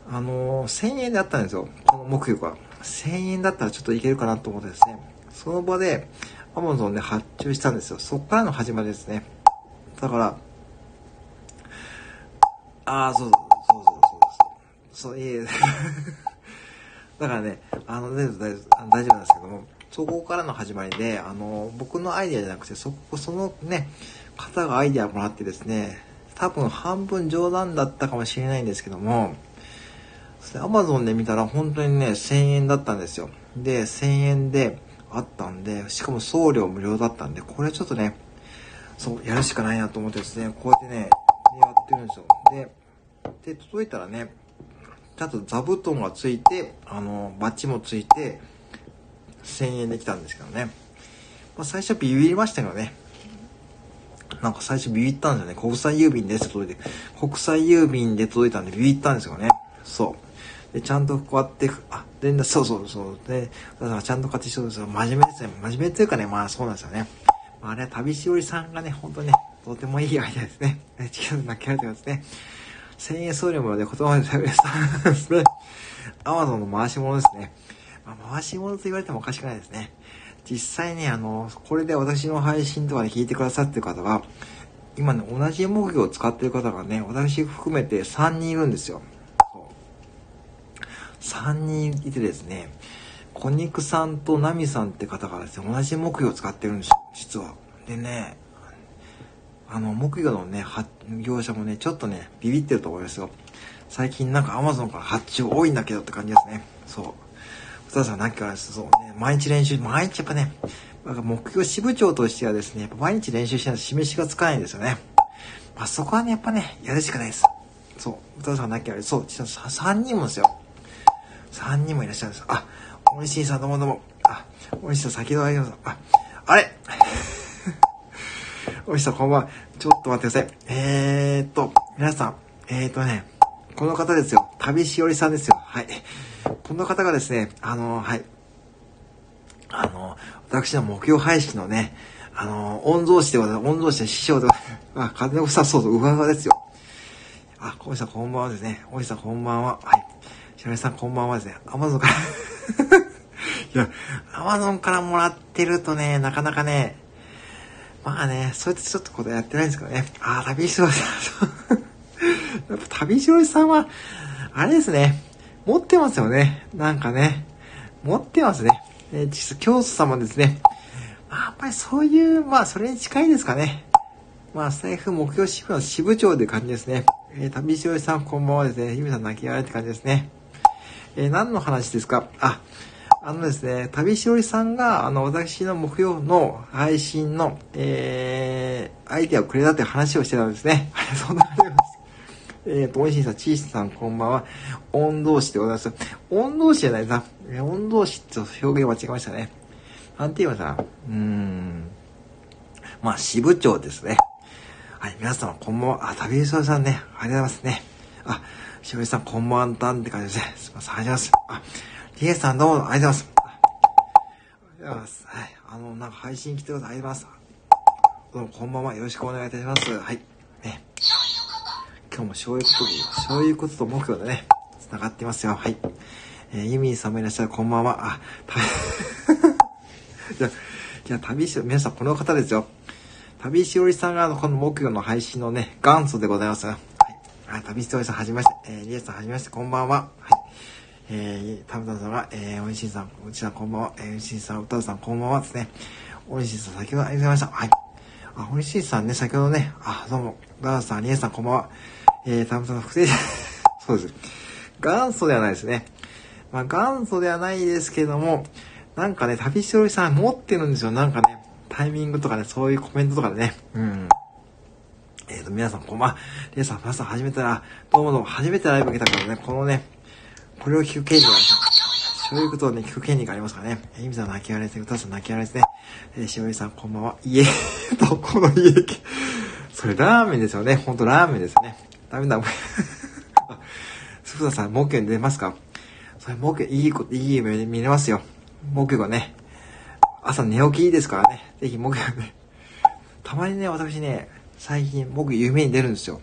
あのー、1000円であったんですよ。この木魚が。1000円だったらちょっといけるかなと思ってですね。その場で、アマゾンで発注したんですよ。そっからの始まりですね。だから、ああ、そうそうそうそうそう。そう、いえ。だからね、あの、大丈夫、大丈夫、大丈夫なんですけども、そこからの始まりで、あの、僕のアイディアじゃなくて、そこ、そのね、方がアイディアもらってですね、多分半分冗談だったかもしれないんですけども、アマゾンで見たら本当にね、1000円だったんですよ。で、1000円で、あったんで、しかも送料無料だったんで、これちょっとね、そう、やるしかないなと思ってですね、こうやってね、やってるんですよ。で、で、届いたらね、ちゃんと座布団がついて、あの、バッチもついて、1000円できたんですけどね。まあ、最初ビビりましたけどね。なんか最初ビビったんですよね？国際郵便ですって届いて。国際郵便で届いたんでビビったんですよね。そう。で、ちゃんとこうやって、あ、で、そうそうそう。で、だからちゃんと買ってそうですよ。真面目ですね。真面目っていうかね、まあそうなんですよね。まあ、あれは旅しおりさんがね、ほんとね、とてもいいアイデアですね。ね、チケット泣きられてますね。1000円送料まで言葉で食べたですね。アマゾンの回し物ですね。まあ、回し物と言われてもおかしくないですね。実際ね、あの、これで私の配信とかで聞いてくださってる方は、今ね、同じ木魚を使ってる方がね、私含めて3人いるんですよ。3人いてですね、小肉さんとナミさんって方がですね、同じ木魚を使ってるんですよ、実は。でね、あの、木魚のね、業者もね、ちょっとね、ビビってると思いますよ。最近なんかアマゾンから発注多いんだけどって感じですね。そう。二田さん、なんかそうね、毎日練習、毎日やっぱね、か目標支部長としてはですね、やっぱ毎日練習しないと示しがつかないんですよね。まあそこはね、やっぱね、やるしかないです。そう。歌田さんなきゃ、そう、実は3人もですよ。3人もいらっしゃるんです。あ、おいしいさんどうもどうも。あ、おいしさ先ほどありがとう。あ、あれ？おいしさこんばんは。ちょっと待ってください。えーっと、皆さん、えーっとね、この方ですよ。旅しおりさんですよ。はい。この方がですね、あの、はい。あの、私の目標配信のね、あの、御曹司でございます。御曹司で師匠でございます。あ、風のさ、そうそう、うわうわですよ。あ、小石さんこんばんはですね。小石さんこんばんは。はい。白石さんこんばんはですね。アマゾンから いや、アマゾンからもらってるとね、なかなかね、まあね、そうやってちょっとことやってないんですけどね。あ、旅しろさん。やっぱ旅しろさんは、あれですね。持ってますよね。なんかね。持ってますね。えー、実教祖様ですね。まあ、やっぱりそういう、まあ、それに近いですかね。まあ、スタイフ目標支部の支部長で感じですね。えー、旅しおさんこんばんはですね。ゆみさん泣き笑いって感じですね。えー、何の話ですか？あ、あのですね、旅しおりさんが、あの、私の目標の配信の、えー、アイデアをくれたって話をしてたんですね。はい、そんな感じです。えっ、ー、と、おいしいさん、ちいさん、こんばんは。音同士でございます。音同士じゃないな。音同士って表現間違えましたね。なんて言いましたうーん。まあ、支部長ですね。はい、皆様、こんばんは。あ、旅人さんね、ありがとうございますね。あ、しおりさん、こんばんはんって感じですね。すいません、ありがとうございます。あ、リエさん、どうも、ありがとうございます。ありがとうございます。はい、あの、なんか配信来てください。ありがとうございます？どうも、こんばんは。よろしくお願いいたします。はい。今日もそういうこと、そういうことと目標でね、繋がってますよ。はい。えー、ユミーさんもいらっしゃる、こんばんは。あ、た、じゃ、じゃ旅し、皆さんこの方ですよ。旅しおりさんが、この木曜の配信のね、元祖でございます。はい。あ、旅しおりさんはじめまして。えー、リエさんはじめまして、こんばんは。はい。えー、タムタムさんが、えー、おいしいさん、うちさんこんばんは。えー、おいしいさん、歌うさんこんばんはですね。おいしいさん、先ほどありがとうございました。はい。あ、おいしいさんね、先ほどね、あ、どうも、ダーさん、リエさんこんばんは。えー、たぶん不正、そうです。元祖ではないですね。まあ、元祖ではないですけども、なんかね、旅しおりさん持ってるんですよ。なんかね、タイミングとかね、そういうコメントとかでね。うん。えっ、ー、と、皆さん、こんばんは。レイさん、皆さん、初めてら、どうもどうも、初めてライブ来たからね、このね、これを聞く権利がある。そういうことをね、聞く権利がありますからね。えー、みさん泣き笑いですね。歌さん泣き笑いですね。えー、しおりさん、こんばんは。家、どこの家、それラーメンですよね。ほんとラーメンですよね。ダメだ、すふださん、木魚に出ますか？それ木魚、いいこと、いい夢見れますよ。木魚がね、朝寝起きいいですからね。ぜひ木魚ね。たまにね、私ね、最近木魚夢に出るんですよ。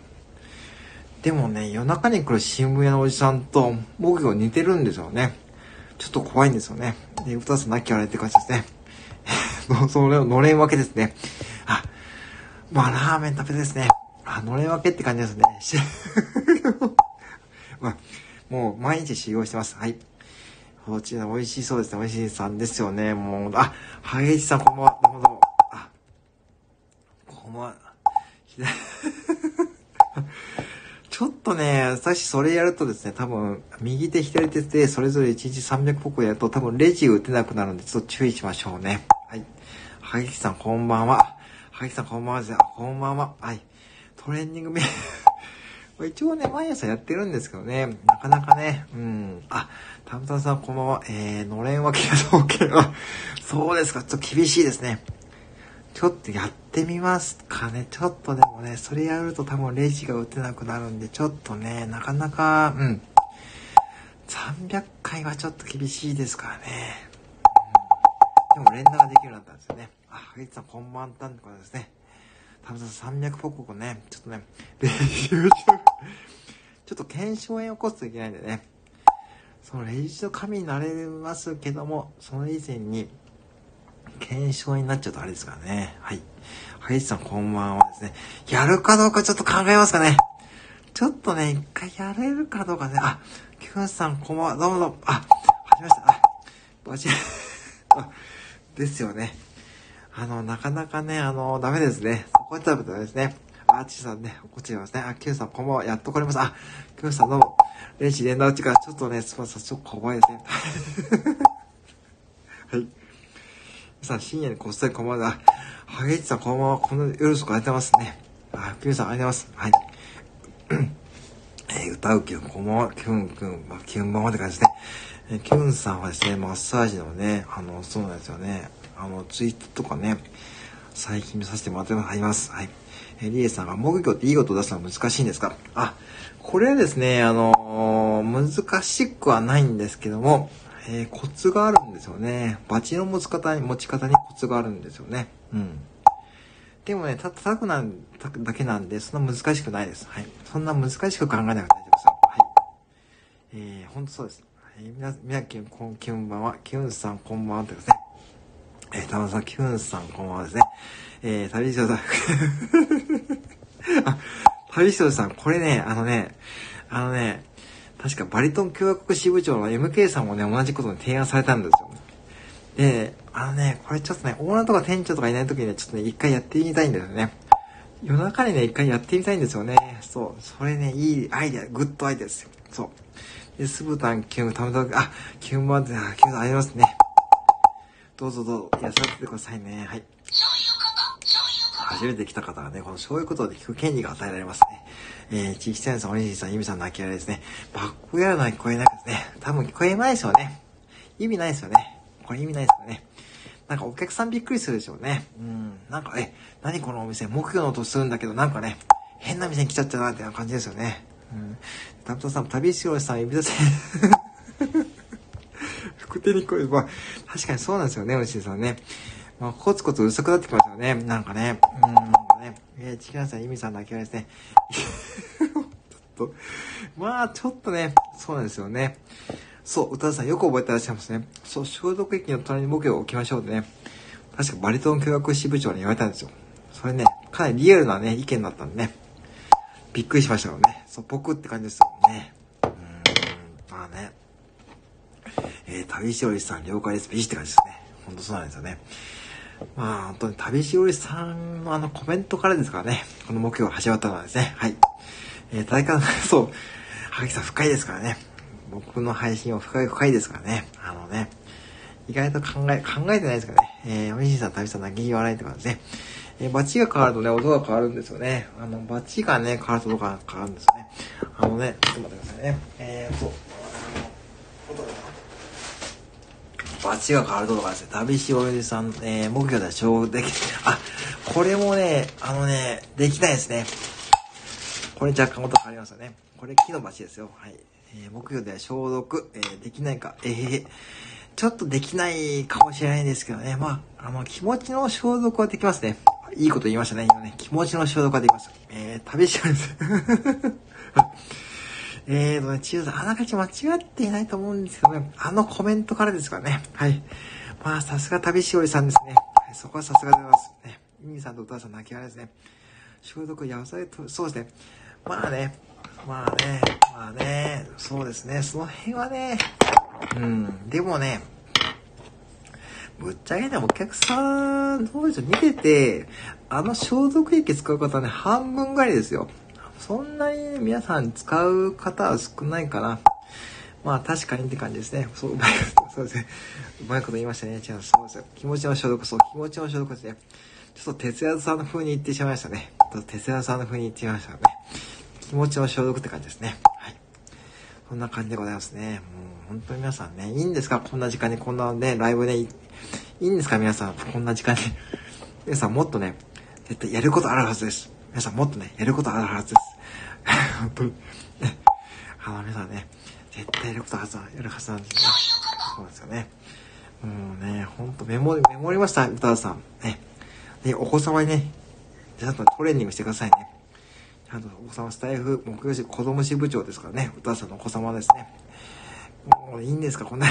でもね、夜中に来る新聞屋のおじさんと木魚似てるんですよね。ちょっと怖いんですよね。で、歌さんなきゃあれって感じですね。それをのれん分けですね。あ、まあラーメン食べですね。あ、のれん分けって感じですね。まあ、もう毎日修行してます。はい。こちら美味しそうですね。美味しいさんですよね。もう、あ、ハゲイチさんこんばんは。どうもどうも。あ、こんばんは。ちょっとね、私それやるとですね、多分、右手左手でそれぞれ1日300歩やると多分レジ打てなくなるんで、ちょっと注意しましょうね。はい。ハゲキさんこんばんは。ハゲキさんこんばんはですね。こんばんは。はい。トレーニングメ 一応ね、毎朝やってるんですけどね、なかなかね、うん。あ、たむたむさんこんばんは。えー、のれん分けが統計は、そうですか、ちょっと厳しいですね。ちょっとやってみますかね。ちょっとでもね、それやると多分レジが打てなくなるんで、ちょっとね、なかなか、うん。300回はちょっと厳しいですからね。うん、でも連打ができるようになったんですよね。あ、萩さんこんばんたんってことですね。田村さん300ポコね、ちょっとね、練習ちょっと検証炎を起こすといけないんでね。その練習の神になれますけども、その以前に、検証になっちゃうとあれですからね。はい。はい、さんこんばんはですね。やるかどうかちょっと考えますかね。ちょっとね、一回やれるかどうかね。あ、キュンさんこんばんは。どうもどうも。あ、はじめまして。あ、バチあ、ですよね。あの、なかなかね、あの、ダメですね。そこで食べたらですね。あ、ちさんね、こっちゃいますね。あ、キュンさんこんばんは。やっと来れます。あ、キュンさんどうも。練習連打打ちからちょっとね、すみません。ちょっと怖いですね。はい。皆さん、深夜にこっそりこんばんは。ハゲチさん、こんばんは。この夜遅くありがとうございますね。あ、ピュンさん、ありがとうございます。はい。えー、歌うキュン、こんばんは。キュン、キュン、まあ、キュンばんはって感じですね。えー、キュンさんはですね、マッサージのね、あの、そうなんですよね。あの、ツイートとかね、最近見させてもらってます。ます。はい。えー、リエさんが、木魚っていい音出すのは難しいんですかあ、これですね、あのー、難しくはないんですけども、えー、コツがあるんですよね。バチの持ち方に、持ち方にコツがあるんですよね。うん。でもね、た、叩くなんだけなんで、そんな難しくないです。はい。そんな難しく考えなくて大丈夫ですよ。はい。えー、ほんとそうです。はい、みな、みなきゅん、こん、きゅんばんは、きゅんさん、こんばんはってですね。えー、たまさん、きゅんさん、こんばんはですね。えー、旅人さん。あ、旅人さん、これね、あのね、あのね、確かバリトン共和国支部長の MK さんもね、同じことに提案されたんですよ。で、あのね、これちょっとね、オーナーとか店長とかいない時にね、ちょっとね、一回やってみたいんですよね。夜中にね、一回やってみたいんですよね。そう。それね、いいアイデア、グッドアイデアですよ。そう。で、スブタン、キュン、ためたあ、キュンバンで、あ、キュンありますね。どうぞどうぞ、いらっしゃってくださいね。はい。初めて来た方がね、このそういうことで聞く権利が与えられますね。えー、地域センさん、おにじさん、ゆみさんの泣き笑いですね。バックヤードは聞こえないですね。多分聞こえないですよね。意味ないですよね。これ意味ないですよね。なんかお客さんびっくりするでしょうね。うん。なんか、え、何このお店、木魚の音するんだけど、なんかね、変な店に来ちゃったな、ってな感じですよね。うん。タプトさん、旅しおさん、指出せ。手に声、まあ、確かにそうなんですよね、牛さんね。まあ、コツコツ薄くなってきましたよね。なんかね。うん、なんかね。えー、チキンさん、イミさんの諦めですね。ちょっと、まあ、ちょっとね、そうなんですよね。そう、歌田さんよく覚えてらっしゃいますね。そう、消毒液の隣にボケを置きましょうってね。確かバリトン教学支部長に言われたんですよ。それね、かなりリアルなね、意見だったんでね。びっくりしましたよね。そう、僕って感じですよね。うん、まあね。えー、旅しおりさん了解です。ビシって感じですね。ほんとそうなんですよね。まあ、本当に旅しおりさんのあのコメントからですからね。この目標が始まったのはですね。はい。えー、大会の、そう、はぎさん深いですからね。僕の配信は深い深いですからね。あのね、意外と考え、考えてないですからね。えー、おみしさん、旅さん、泣き笑いとかですね。えー、バチが変わるとね、音が変わるんですよね。あの、バチがね、変わると音が変わるんですよね。あのね、ちょっと待ってくださいね。えー、そう。チが変わるとかですね。旅しおじさん、えー、木魚では小でき、あ、これもね、あのね、できないですね。これ若干音変わりますよね。これ木のバチですよ。はい。えー、木魚では消毒、えー、できないか、えー、ちょっとできないかもしれないんですけどね。まあ、あの、気持ちの消毒はできますね。いいこと言いましたね、今ね。気持ちの消毒はできます。えー、旅しです。えーとね、チーズ、あながち間違っていないと思うんですけどね、あのコメントからですからね。はい。まあ、さすが旅しおりさんですね。はい、そこはさすがでございます。ね。ミミさんとお父さん泣き笑いですね。消毒、やされと、そうですね。まあね、まあね、まあね、そうですね、その辺はね、うん、でもね、ぶっちゃけね、お客さん、どうでしょう、見てて、あの消毒液使う方はね、半分ぐらいですよ。そんなに皆さん使う方は少ないかな。まあ確かにって感じですね。そう、うまいこと、そうですね。うまいこと言いましたね。違う、そうですよ。気持ちの消毒、そう、気持ちの消毒ですね。ちょっと哲也さんの風に言ってしまいましたね。ちょっと哲也さんの風に言ってしまいましたね。気持ちの消毒って感じですね。はい。こんな感じでございますね。もう本当に皆さんね、いいんですか？こんな時間にこんなね、ライブでいいんですか？皆さん、こんな時間に。皆さんもっとね、絶対やることあるはずです。皆さんもっとね、やることあるはずです。本当に。あの皆さんね、絶対やることはずは、やるはずなんですよ。そうですよね。もうね、ほんとメモ、メモりました、歌田さん。ね。で、お子様にね、ちゃんとトレーニングしてくださいね。ちゃんとお子様スタイフ、目標子供支部長ですからね、歌田さんのお子様ですね。もういいんですか、こんな、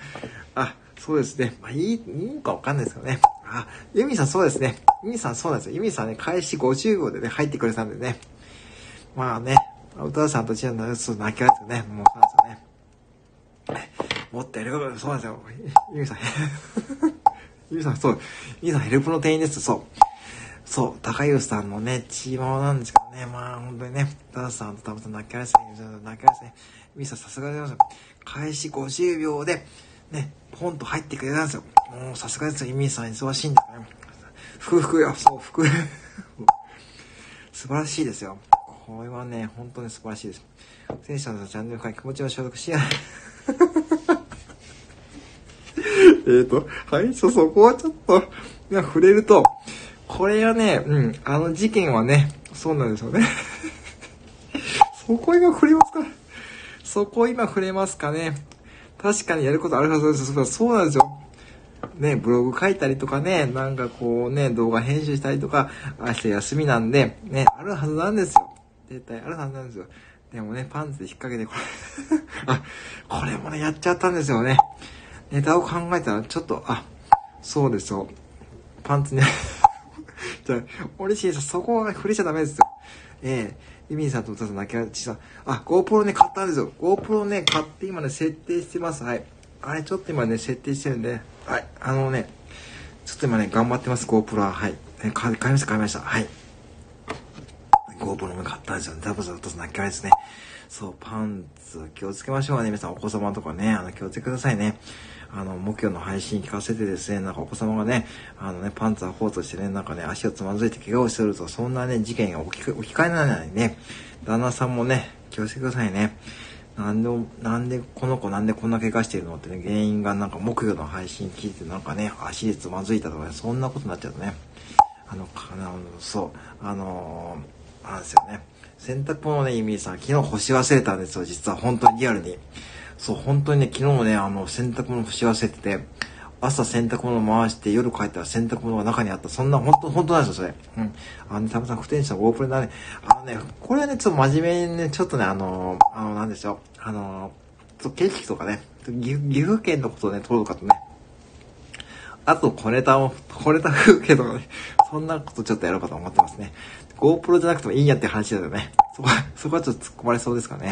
あ、そうですね。まあ、いい、いいかわかんないですけどね。あ、ユミさんそうですね。ユミさんそうなんですよ。ユミさんね、開始50秒でね、入ってくれたんでね。まあね、歌田さんとチアのちょっと泣きますね。もうそうですよね。もっとやる？こと、そうなんですよ。ユミさん、ユミさん、そう。ユミさんヘルプの店員です。そう。そう、高優さんのね、チーマーなんですけどね、まあ本当にね、ダダさんとタブさん泣きますね、泣きますね。ユミさんさすがでございます。開始50秒で、ね、ポンと入ってくれたんですよ。もうさすがですよ、ユミさん忙しいんだから、ね。ふくふくよ、そう、服。素晴らしいですよ。これはね、本当に素晴らしいです。選手のチャンネル会気持ちを消毒しや。えっと、はい、そ、そこはちょっと、触れると、これはね、うん、あの事件はね、そうなんですよね。そこ今触れますか？そこ今触れますかね？確かにやることあるはずです。そうなんですよ。ね、ブログ書いたりとかね、なんかこうね、動画編集したりとか、明日休みなんで、ね、あるはずなんですよ。絶対あるはずなんですよ。でもね、パンツで引っ掛けてこれあ、これもね、やっちゃったんですよね。ネタを考えたら、ちょっと、あ、そうですよ。パンツね じゃあ、俺しさん、そこは触れちゃダメですよ。ええー、ユミンさんと歌さん泣きちさあ、GoPro ね、買ったんですよ。GoPro ね、買って今ね、設定してます。はい。あれ、ちょっと今ね、設定してるんで、はい。あのね、ちょっと今ね、頑張ってます、GoPro は。はい。え買いました、買いました。はい。GoPro も買ったんですよ。ザブザブと泣きですね。そう、パンツ気をつけましょうね。皆さんお子様とかね、あの、気をつけくださいね。あの、目標の配信聞かせてですね、なんかお子様がね、あのね、パンツ履こうとしてね、なんかね、足をつまずいて怪我をすると、そんなね、事件が起き、起き換えないね、旦那さんもね、気をつけてくださいね。なんで、なんで、この子なんでこんな怪我してるのってね、原因がなんか目標の配信聞いてなんかね、足でつまずいたとかね、そんなことになっちゃうとね、あの、あのそう、あのー、なんですよね。洗濯物ね、イミーさん、昨日干し忘れたんですよ、実は、本当にリアルに。そう、本当にね、昨日もね、あの、洗濯物干し忘れてて、朝洗濯物回して夜帰ったら洗濯物が中にあった。そんな、本当本当なんですよ、それ。うん。あの、ね、たぶん、不天使のオープンだね。あのね、これはね、ちょっと真面目にね、ちょっとね、あの、あの、なんでしょう。あの、ちょ景色とかね、岐阜県のことをね、撮ろうかとね。あと、小ネタを、小ネタ風景とかね、そんなことちょっとやろうかと思ってますね。GoPro じゃなくてもいいんやって話だよね。そこは、そこはちょっと突っ込まれそうですかね。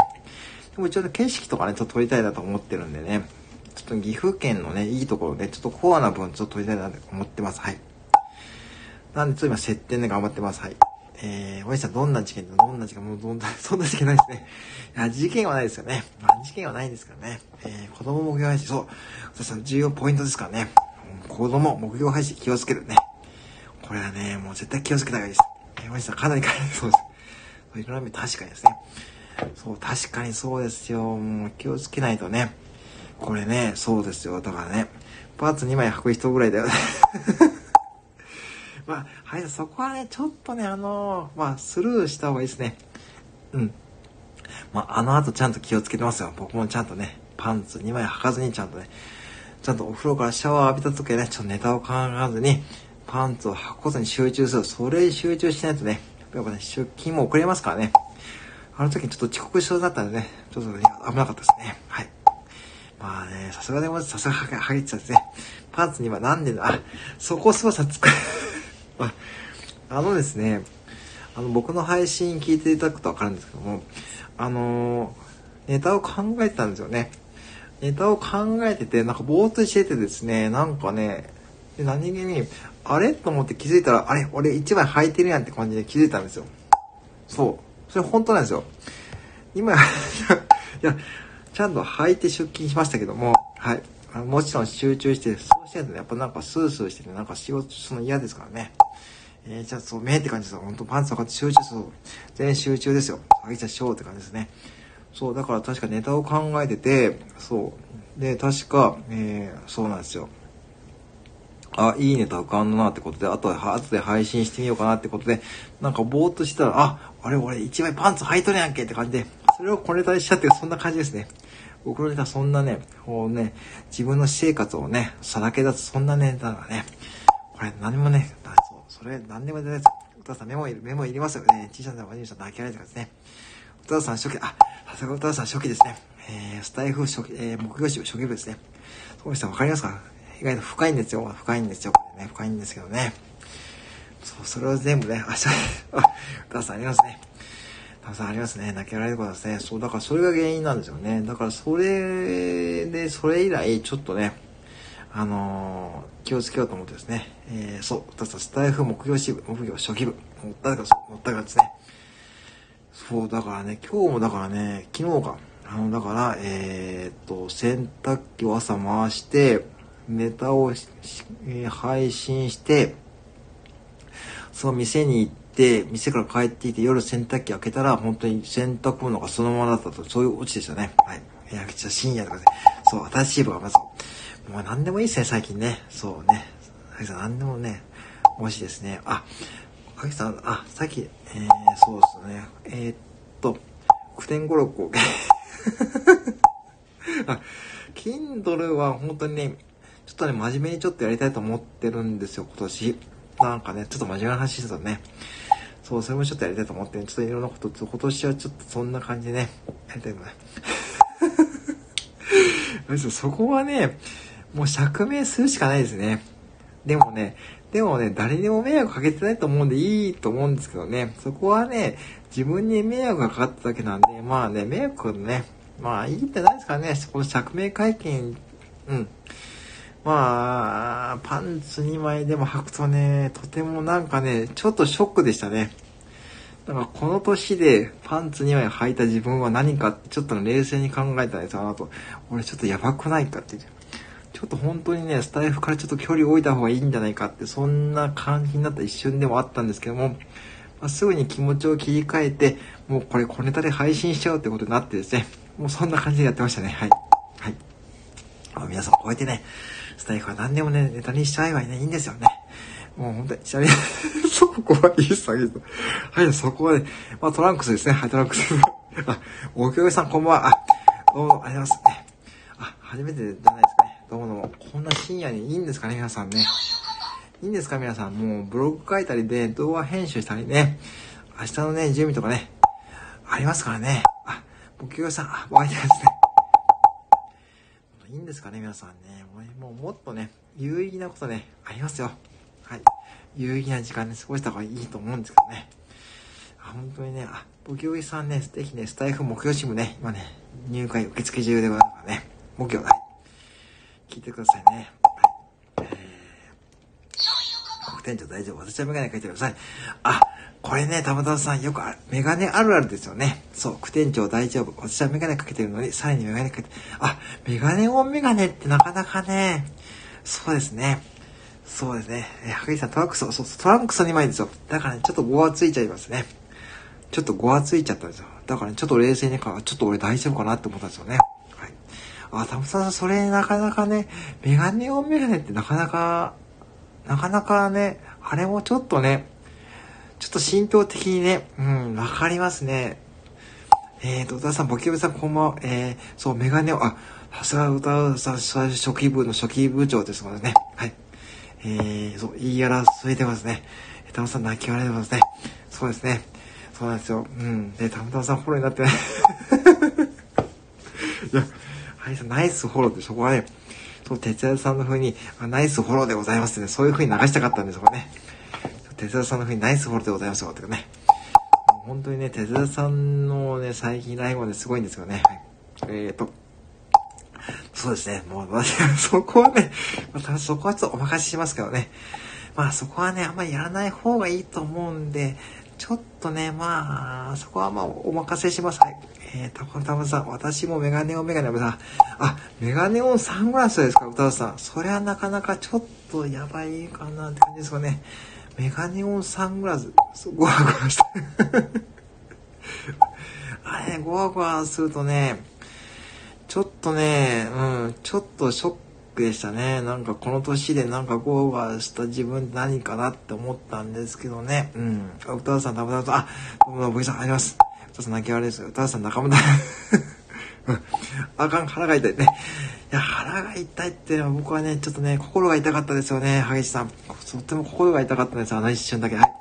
でも一応ね、景色とかね、ちょっと撮りたいなと思ってるんでね。ちょっと岐阜県のね、いいところで、ちょっとコアな分ちょっと撮りたいなと思ってます。はい。なんで、ちょっと今設定で頑張ってます。はい。えー、おじさんどんな事件どんな事件？もうどんな、そんな事件ないですね。いや、事件はないですよね。まあ、事件はないですからね。えー、子供目標配信、そう。おじさん重要ポイントですからね。子供目標配信気をつけるね。これはね、もう絶対気をつけた方がいいです。えー、おじさんかなりかそうです。いろんな確かにですね。そう、確かにそうですよ。もう気をつけないとね。これね、そうですよ。だからね、パーツ2枚履く人ぐらいだよね。まあ、はい、そこはね、ちょっとね、あのー、まあ、スルーした方がいいですね。うん。まあ、あの後ちゃんと気をつけてますよ。僕もちゃんとね、パンツ2枚履かずにちゃんとね、ちゃんとお風呂からシャワー浴びた時はね、ちょっとネタを考えずに、パンツを履くことに集中する。それに集中しないとね、やっぱね、出勤も遅れますからね。あの時にちょっと遅刻しそうだったんでね、ちょっとね、危なかったですね。はい。まあね、さすがでも、さすがはげてたですね。パンツにはなんであ、そこすごさつく あ、あのですね、あの、僕の配信聞いていただくとわかるんですけども、あのー、ネタを考えてたんですよね。ネタを考えてて、なんかぼーっとしててですね、なんかね、で何気に、あれ？と思って気づいたら、あれ？俺一枚履いてるやんって感じで気づいたんですよ。そう。それ本当なんですよ。今、いや、ちゃんと履いて出勤しましたけども、はい。もちろん集中して、そうしてるとやっぱなんかスースーしてて、なんか仕事するの嫌ですからね。えー、じゃあそう、目って感じですよ。ほんとパンツとかって集中する。全集中ですよ。上げちゃしょうって感じですね。そう、だから確かネタを考えてて、そう。で、確か、えー、そうなんですよ。あ、いいネタ浮かんだなってことで、あとで、後で配信してみようかなってことで、なんかぼーっとしたら、あ、あれ俺一枚パンツ履いとるやんけって感じで、それをこれネタにしちゃってそんな感じですね。僕のネタそんなね、こうね、自分の私生活をね、さらけ出すそんなネタがね、これ何もね、そう、それ何でも出ないです。歌さんメモいる、メモいりますよね。T シャツのマネージャー泣きられてますね。歌さん初期、あ、さすが歌さん初期ですね。えー、スタイフ初期、えー、木曜日初期部ですね。そうしたらわかりますか？意外と深いんですよ。深いんですよ。これね、深いんですけどね。そう、それを全部ね、あ、しゃ、あ、歌さんありますね。たくさんありますね。泣けられることですね。そう、だからそれが原因なんですよね。だからそれで、それ以来、ちょっとね、あのー、気をつけようと思ってですね。えー、そう、私たスタイフ木曜支部、木曜初期部、持ったから、持ったからですね。そう、だからね、今日もだからね、昨日か。あの、だから、えー、っと、洗濯機を朝回して、ネタを、えー、配信して、その店に行って、店から帰っていて夜洗濯機開けたら、本当に洗濯物がそのままだったと、そういうオチでしたね。はい。いや、ちゃ深夜とかで、そう、新しい部がまず、もう何でもいいですね、最近ね。そうね。さきさん何でもね、もしいですね。あ、かきさん、あ、さっき、えー、そうですね。えー、っと、9点5、6を、あ、Kindle は本当にね、ちょっとね、真面目にちょっとやりたいと思ってるんですよ、今年。なんかね、ちょっと真面目な話してたね。そう、それもちょっとやりたいと思って、ちょっといろんなこと、今年はちょっとそんな感じでね、やりたいと思います。そこはね、もう釈明するしかないですね。でもね、でもね、誰にも迷惑かけてないと思うんでいいと思うんですけどね、そこはね、自分に迷惑がかかっただけなんで、まあね、迷惑ね、まあいいんじゃないですかね、この釈明会見、うん。まあ、パンツ2枚でも履くとね、とてもなんかね、ちょっとショックでしたね。だからこの年でパンツ2枚履いた自分は何かちょっと冷静に考えたんですよ、あのと。俺ちょっとやばくないかってちょっと本当にね、スタイフからちょっと距離を置いた方がいいんじゃないかって、そんな感じになった一瞬でもあったんですけども、まあ、すぐに気持ちを切り替えて、もうこれ小ネタで配信しちゃうってことになってですね、もうそんな感じでやってましたね。はい。はい。あ皆さん、こうやってね、スタイフは何でもね、ネタにしちゃえば、いいんですよね。もう本当に、ちなみにそこはいい下げと。はい、そこはね、まあトランクスですね。はい、トランクス。あ、おきょさんこんばんは。あ、どうも、ありがとうございます。あ、初めてじゃないですかね。どうもどうも。こんな深夜にいいんですかね、皆さんね。いいんですか、皆さん。もうブログ書いたりで、動画編集したりね。明日のね、準備とかね、ありますからね。あ、おきょさん、あ、湧いてですね。いいんですかね、皆さんね。もうもっとね、有意義なことね、ありますよ。はい。有意義な時間で過ごした方がいいと思うんですけどね。あ本当にね、あ、ボキオイさんね、ぜひね、スタイフ目標チームね、今ね、入会受付中でございますからね。目標、はい。聞いてくださいね。はい。えー、副店長大丈夫？私はメガネかけてください。あ、これね、たまたまさんよくある、メガネあるあるですよね。そう、副店長大丈夫。私はメガネかけてるのに、さらにメガネかけて、あ、メガネオンメガネってなかなかね、そうですね。そうですね。え、はぎさん、トランクス、そうそう、トランクス2枚ですよ。だからね、ちょっと5はついちゃいますね。ちょっと5はついちゃったんですよ。だからね、ちょっと冷静にか、ちょっと俺大丈夫かなって思ったんですよね。はい。あ、たまさん、それなかなかね、メガネオンメガネってなかなか、なかなかね、あれもちょっとね、ちょっと心境的にね、うん、わかりますね。えーと、歌さん、ボキュブさん、こんばんは。えー、そう、メガネを、あ、さすが歌さん、初期部の初期部長ですもんね。はい。えー、そう、言い争いてますね。えたまさん、泣き笑いてますね。そうですね。そうなんですよ。うん。で、たまたまさん、フォローになってない。いや、はい、ナイスフォローって、そこはね、そう、哲也さんの風に、あナイスフォローでございますね。そういう風に流したかったんですよね。哲田さんの風にナイスフォローでございますよ。ってね。本当にね、哲田さんのね、最近ライブはね、すごいんですよね。はい、えーと、そうですね。もう私 そこはね、またそこはちょっとお任せしますけどね。まあそこはね、あんまりやらない方がいいと思うんで、ちょっとね、まあ、そこはまあお任せします。はい。えー、たこたまさん、私もメガネオンメガネオンさん。あ、メガネオンサングラスですか、歌さん。それはなかなかちょっとやばいかなって感じですよね。メガネオンサングラス、ゴワゴワして あれ、ゴワゴワするとね、ちょっとね、うん、ちょっとショックでしたね。なんかこの年でなんかゴワゴワした自分何かなって思ったんですけどね。うん。歌田さん、たぶたさん、あ、どうも、ブイさん、あります。歌田さん、泣き笑いです。歌田さん、仲間だ。あかん、腹が痛いね。や、腹が痛いってのは僕はね、ちょっとね、心が痛かったですよね、萩市さん。とっても心が痛かったんです、あの一瞬だけ。はい。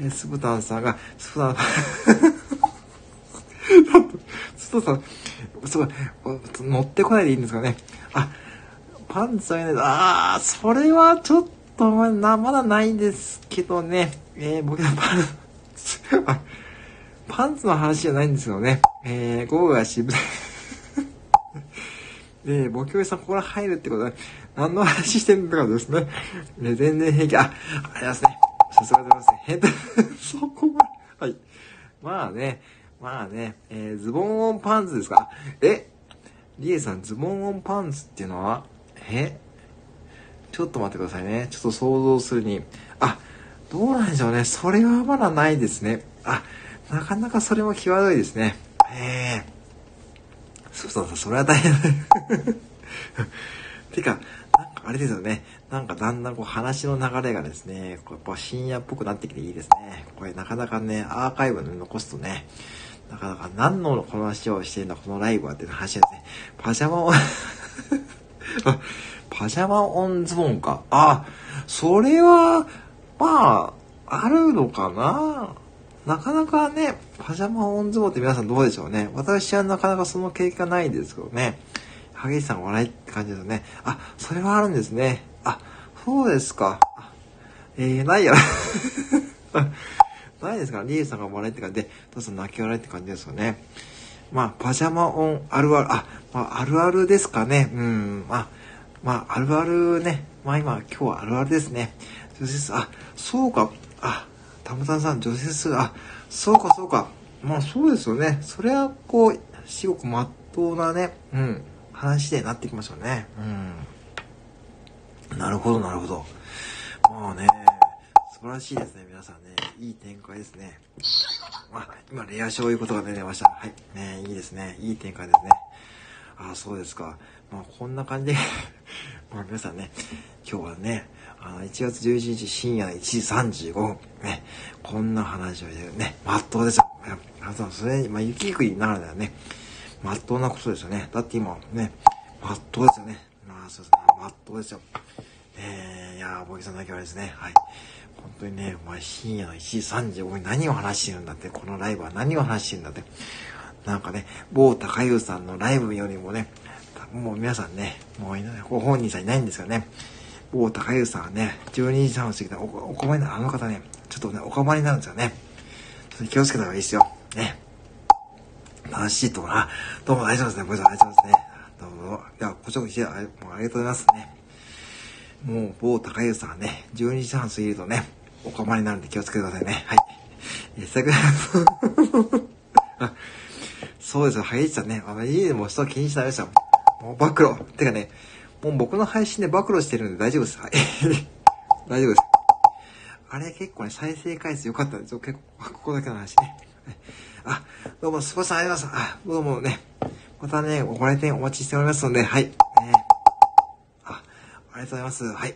えー、スブタンさんが、スブタン、スブタンさん、すごい、乗ってこないでいいんですかね。あ、パンツはね、ああ、それはちょっとまだ、まだないんですけどね。えー、僕はパンツ、パンツの話じゃないんですよね。えー、午後が渋谷。で、ボキョイさんここら入るってことは、何の話してんだかですね。ね、全然平気。あ、ありますね。さすがでございますね。変態、そこまで。はい。まあね、まあね、えー、ズボンオンパンツですか？えリエさん、ズボンオンパンツっていうのはえちょっと待ってくださいね。ちょっと想像するに。あ、どうなんでしょうね。それはまだないですね。あ、なかなかそれも際どいですね。ええそうそうそう、それは大変。てか、なんかあれですよね。なんかだんだんこう話の流れがですね、こうやっぱ深夜っぽくなってきていいですね。これなかなかね、アーカイブで残すとね、なかなか何のこの話をしてるんだ、このライブはっていう話ですね。パジャマを パジャマオンズボンか。あ、それは、まあ、あるのかな？なかなかね、パジャマオンズボって皆さんどうでしょうね。私はなかなかその経験がないんですけどね。激しさん笑いって感じですね。あ、それはあるんですね。あ、そうですか。えー、ないや。ないですかリエさんが笑いって感じで、どうぞ泣き笑いって感じですよね。まあ、パジャマオンあるある、あ、まあ、あるあるですかね。うん、まあ、まあ、あるあるね。まあ今、今日はあるあるですね。女性あ、そうか。あ、たまたまさん、女性数、あ、そうかそうか。まあそうですよね。それはこう、至極まっとうなね、うん、話でなってきましたね。うん。なるほど、なるほど。まあね、素晴らしいですね、皆さんね。いい展開ですね。あ、今、レア賞いうことが出てました。はい。ね、いいですね。いい展開ですね。あ、そうですか。まあ、こんな感じで まあ、皆さんね、今日はね、あの、1月11日深夜1時35分、ね、こんな話をしてるね、まっとうですよ。皆さん、それ、まあ、雪国ならではね、まっとうなことですよね。だって今、ね、まっとうですよね。まあ、そうですね、まっとうですよ。えー、いやー、ボケさんだけはですね、はい。本当にね、お前深夜の1時35分に何を話してるんだって、このライブは何を話してるんだって。なんかね、某高優さんのライブよりもね、もう皆さんね、もういないご本人さんいないんですよね。某高優さんはね、12時半を過ぎたおお困りなあの方ね、ちょっとね、お困りになるんですよね。ちょっと気をつけた方がいいですよ。ね。楽しいとこな。どうも大丈夫ですね。ごめん、大丈夫ですね。どうも。いや、こちらこそ、もうありがとうございますね。もう、某高優さんはね、12時半過ぎるとね、お困りになるんで気をつけてくださいね。はい。え、さく、そうですよ、はい、さんね。あの、いいでも人気にしないですよ。もう暴露。てかね、もう僕の配信で暴露してるんで大丈夫です。はい。大丈夫です。あれ結構ね、再生回数良かったんですよ。結構、ここだけの話ね。あ、どうも、スポさんありがとうございます。あ、どうもね、またね、ご来店お待ちしておりますので、はい。ね、あ、ありがとうございます。はい。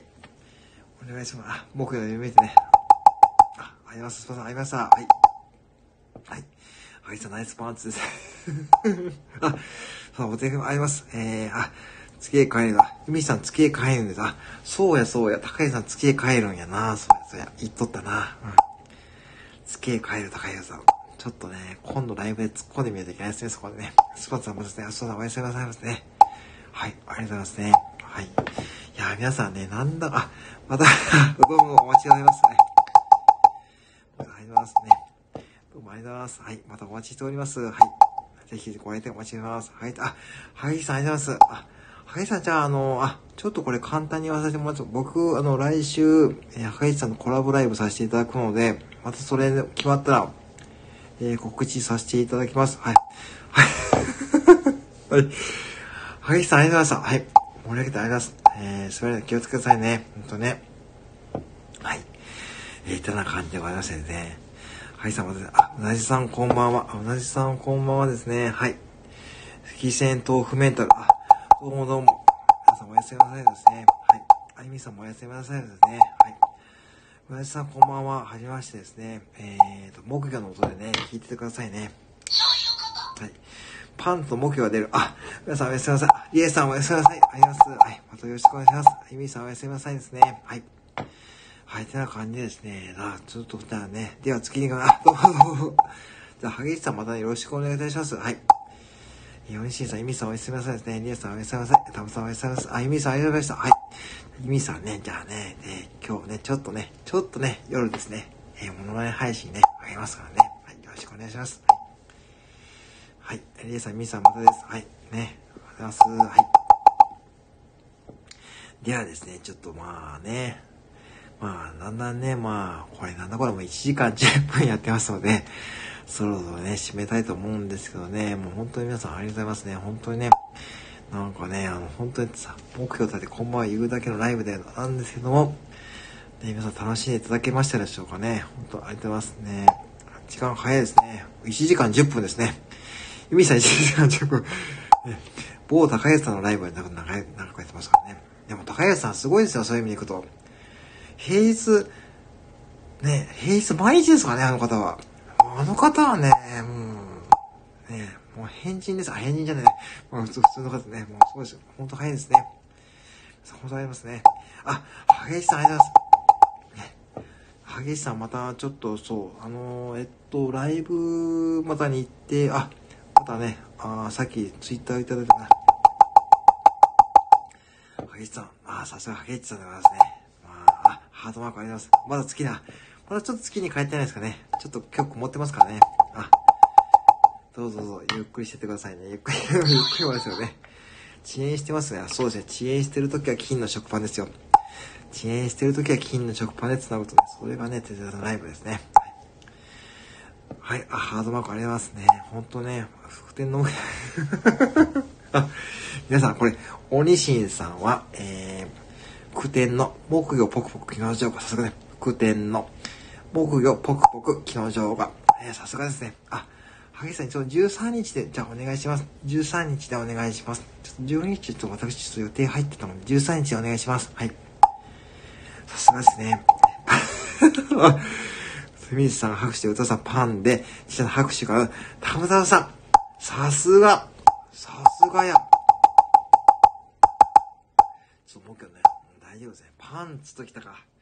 お願いします。あ、僕の夢でね。あ、あります。スポさんありました。はい。はい。はい、さんナイスパンツです。あ、そう、お手紙あります。えー、あ、月へ帰るだ。ゆみさん月へ帰るんです。あ、そうやそうや。高井さん月へ帰るんやな。そうやそうや。言っとったな。うん。月へ帰る高井さん。ちょっとね、今度ライブで突っ込んでみないといけないですね、そこでね。スポーツさんもですね、あ、そうだ、おやすみなさいますね。はい、ありがとうございますね。はい。いや、皆さんね、なんだ、あ、また どうもお待ちくださいますね。ありがとうございますね。どうもありがとうございます。はい、またお待ちしております。はい。ぜひご来店お待ちしております。はい、あ、はいさんありがとうございます。あ、はいさん、じゃあ、あの、あ、ちょっとこれ簡単に言わせてもらうと、僕、あの、来週、えー、赤石さんのコラボライブさせていただくので、またそれ決まったら、えー、告知させていただきます。はい。はい。はい。赤石さん、ありがとうございました。はい。盛り上げてありがとうございます。えー、それでは気をつけてくださいね。ほんとね。はい。えー、てな感じでございましてね。はい、さん、また、あ、うなじさんこんばんは。うなじさんこんばんはですね。はい。非戦豆腐メンタル。あ、どうもどうも。皆さんおやすみなさいですね。はい。あゆみさんもおやすみなさいですね。はい。うなじさんこんばんは。はじめましてですね。えーと、木魚の音でね、聞いててくださいね。はい。パンと目標が出る。あ、皆さんおやすみなさい。リエさんおやすみなさい。あります。はい。またよろしくお願いします。あゆみさんおやすみなさいですね。はい。はい、てな感じですね。あ、ちょっと、じゃあね。では次に、あ、どうもどうも。じゃあ、萩市さんまたよろしくお願いいたします。はい。ヨンシンさん、ユミさんおやすみなさいですね。リエさんおやすみなさい。タムさんおやすみなさい。あ、ユミさんありがとうございました。はい。ユミさんね、じゃあね、ね今日ね、ちょっとね、ちょっとね、夜ですね、えー、モノマネ配信ね、あげますからね。はい、よろしくお願いします。はい。はい、リエさん、ユミさんまたです。はい。ね、ありがとうございます。はい。ではですね、ちょっとまあね、まあ、だんだんね、まあ、これなんだこれも1時間10分やってますので、そろそろね、締めたいと思うんですけどね、もう本当に皆さんありがとうございますね。本当にね、なんかね、あの、本当にさ、目標立てこんばんは言うだけのライブでなんですけども、ね、皆さん楽しんでいただけましたでしょうかね。本当ありがとうございますね。時間早いですね。1時間10分ですね。ゆみさん1時間10分。ね、某高安さんのライブで長く、長くやってますからね。でも高安さんすごいですよ、そういう意味でいくと。平日、ね、平日毎日ですかね、あの方は。あの方はね、もう、ね、もう変人です。あ、変人じゃない。もう普通の方ね。もうそうですよ。ほんと早いですね。本当ありますね。あ、激しさんありがとうございます。ね。激しさんまたちょっとそう、あの、えっと、ライブまたに行って、あ、またね、あさっきツイッターいただいたな。激しさん、あ、さすが激しさんでございますね。まあ、ハートマークありがとうございます。まだ月だ。まだちょっと月に帰ってないですかね。ちょっと今日持ってますからね。あ、どうぞどうぞ、ゆっくりしててくださいね。ゆっくり、ゆっくりもですよね。遅延してますね。そうですね。遅延してるときは金の食パンですよ。遅延してるときは金の食パンで繋ぐとね、それがね、手伝のライブですね。はい。あ、ハードマークありますね。ほんとね、福天の あ、皆さん、これ、鬼神さんは、えー、苦天の木魚ポクポク気の上がさすがね、苦天の木魚ポクポク機能上が。えー、さすがですね。あ、萩さん、ちょっと13日で、じゃあお願いします。13日でお願いします。ちょっと12日ちょっと私ちょっと予定入ってたので、13日でお願いします。はい。さすがですね。すみさん拍手で、歌さんパンで、ちっ拍手から、たむたむさん。さすが。さすがや。ちょっともう一回ね、大丈夫ですね。パンツときたか。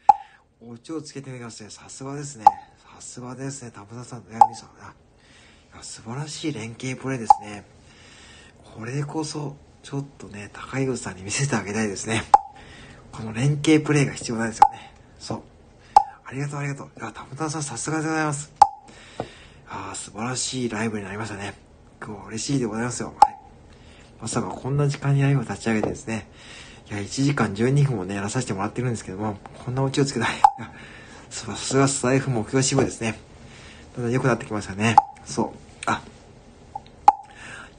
おちをつけてみましたさすがですね。さすがですね。田村さん、悩みさん。あいや素晴らしい連携プレーですね。これこそ、ちょっとね、高井口さんに見せてあげたいですね。この連携プレーが必要なんですよね。そう。ありがとう、ありがとう。いや、田村さん、さすがでございます。ああ、素晴らしいライブになりましたね。今日は嬉しいでございますよ。はい。まさかこんな時間にライブを立ち上げてですね、いや、1時間12分もね、やらさせてもらってるんですけども、こんなオチをつけたい。さすがスタイフ目標支部ですね。だんだん良くなってきましたね。そう。あ、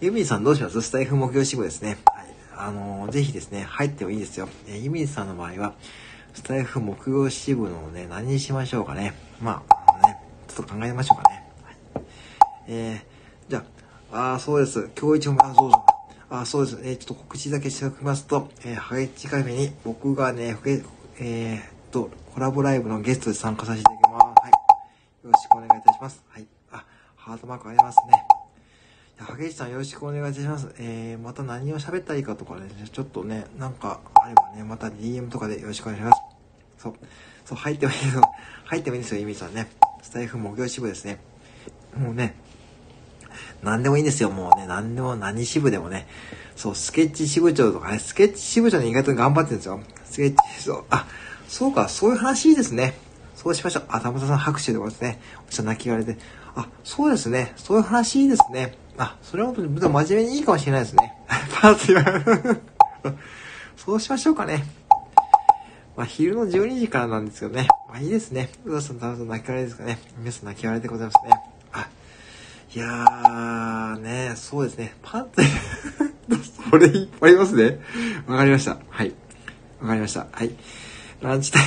ユミンさんどうします？スタイフ目標支部ですね。はい。あのー、ぜひですね、入ってもいいですよ。えユミンさんの場合は、スタイフ目標支部のね、何にしましょうかね。まあ、あのね、ちょっと考えましょうかね。はい、えー、じゃあ、あそうです。今日一も、あ、そうそう。あ、そうです。えー、ちょっと告知だけしておきますと、えー、ハゲチカフェに僕がね、えー、と、コラボライブのゲストで参加させていただきます。はい。よろしくお願いいたします。はい。あ、ハートマークありますね。ハゲチさんよろしくお願いいたします。えー、また何を喋ったらいいかとかね、ちょっとね、なんかあればね、また DM とかでよろしくお願いします。そう。そう、入ってもいいですよ。入ってもいいですよ、イミさんね。スタイフ目標支部ですね。もうね、何でもいいんですよ、もうね。何でも、何支部でもね。そう、スケッチ支部長とかね、スケッチ支部長に意外と頑張ってるんですよ。スケッチ、そう、あ、そうか、そういう話ですね。そうしましょう。あ、田村さん拍手でございますね。おじさん泣き言われて。あ、そうですね。そういう話ですね。あ、それは本当に真面目にいいかもしれないですね。パーツ言われる。そうしましょうかね。まあ、昼の12時からなんですけどね。まあ、いいですね。うわさん、田村さん泣き笑いですかね。皆さん泣き笑いでございますね。いやー、ね、そうですね。パンツ、これいっぱいありますね。わかりました。はい。わかりました。はい。ランチタイ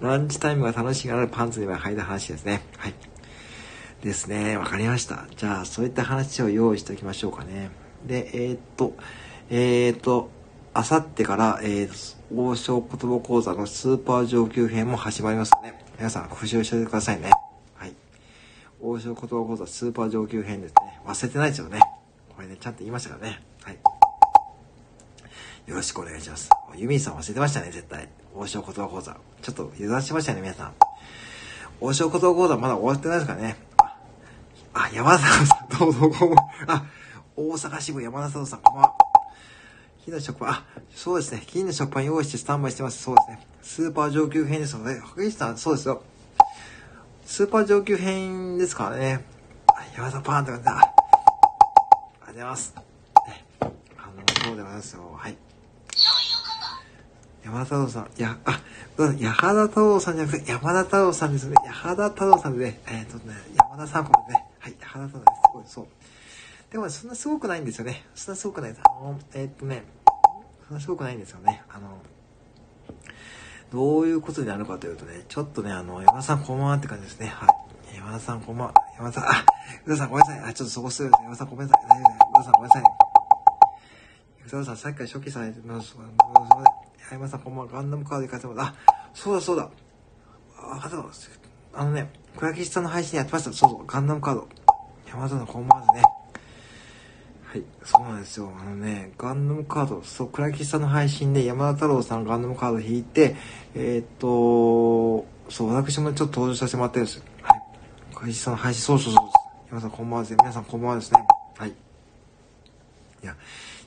ム、ランチタイムが楽しいからパンツには履いた話ですね。はい。ですね。わかりました。じゃあ、そういった話を用意しておきましょうかね。で、えー、っと、えー、っと、あさってから、えー、王将言葉講座のスーパー上級編も始まりますね。皆さん、復習しておいてくださいね。王将言葉講座スーパー上級編ですね。忘れてないですよね。これね、ちゃんと言いましたからね。はい。よろしくお願いします。ユミンさん忘れてましたね、絶対。王将言葉講座。ちょっと油断してましたね、皆さん。王将言葉講座まだ終わってないですかね。あ、山田さん、どうぞ、こんばんあ、大阪支部山田さん、こんばんは。金の食パン、あ、そうですね。金の食パン用意してスタンバイしてます。そうですね。スーパー上級編ですので、白石さん、そうですよ。スーパー上級編ですからね。山田パーンって感じだ。ありがとうございます。ね、あの、そうでございますよ。はい。山田太郎さん、や、あ、矢原太郎さんじゃなくて、山田太郎さんですね。矢原太郎さんでね、えっ、ー、とね、山田さんこれね、はい、矢原太郎です。すごい、そう。でも、そんなすごくないんですよね。そんなすごくないです。あの、えっ、ー、とね、そんなすごくないんですよね。あの、どういうことになるかというとね、ちょっとね、あの、山田さんこんばんはって感じですね。はい。山田さんこんばんは。山田さん、あ、宇田さんごめんなさい。あ、ちょっとそこする。山田さんごめんなさい。大丈夫です。宇田さんごめんなさい。宇田さんさっきから初期されてます。山田さんこんばんは。ガンダムカードで書いてます。あ、そうだそうだ。あ、あのね、倉吉さんの配信やってました。そうそう、ガンダムカード。山田さんこんばんはですね。はい、そうなんですよ。あのね、ガンダムカード、そう、倉吉さんの配信で山田太郎さんガンダムカード引いて、えー、っと、そう、私もちょっと登場させてもらってるんですよ。はい。倉吉さんの配信、そうそうそう。山田さんこんばんはですね。皆さんこんばんはですね。はい。いや、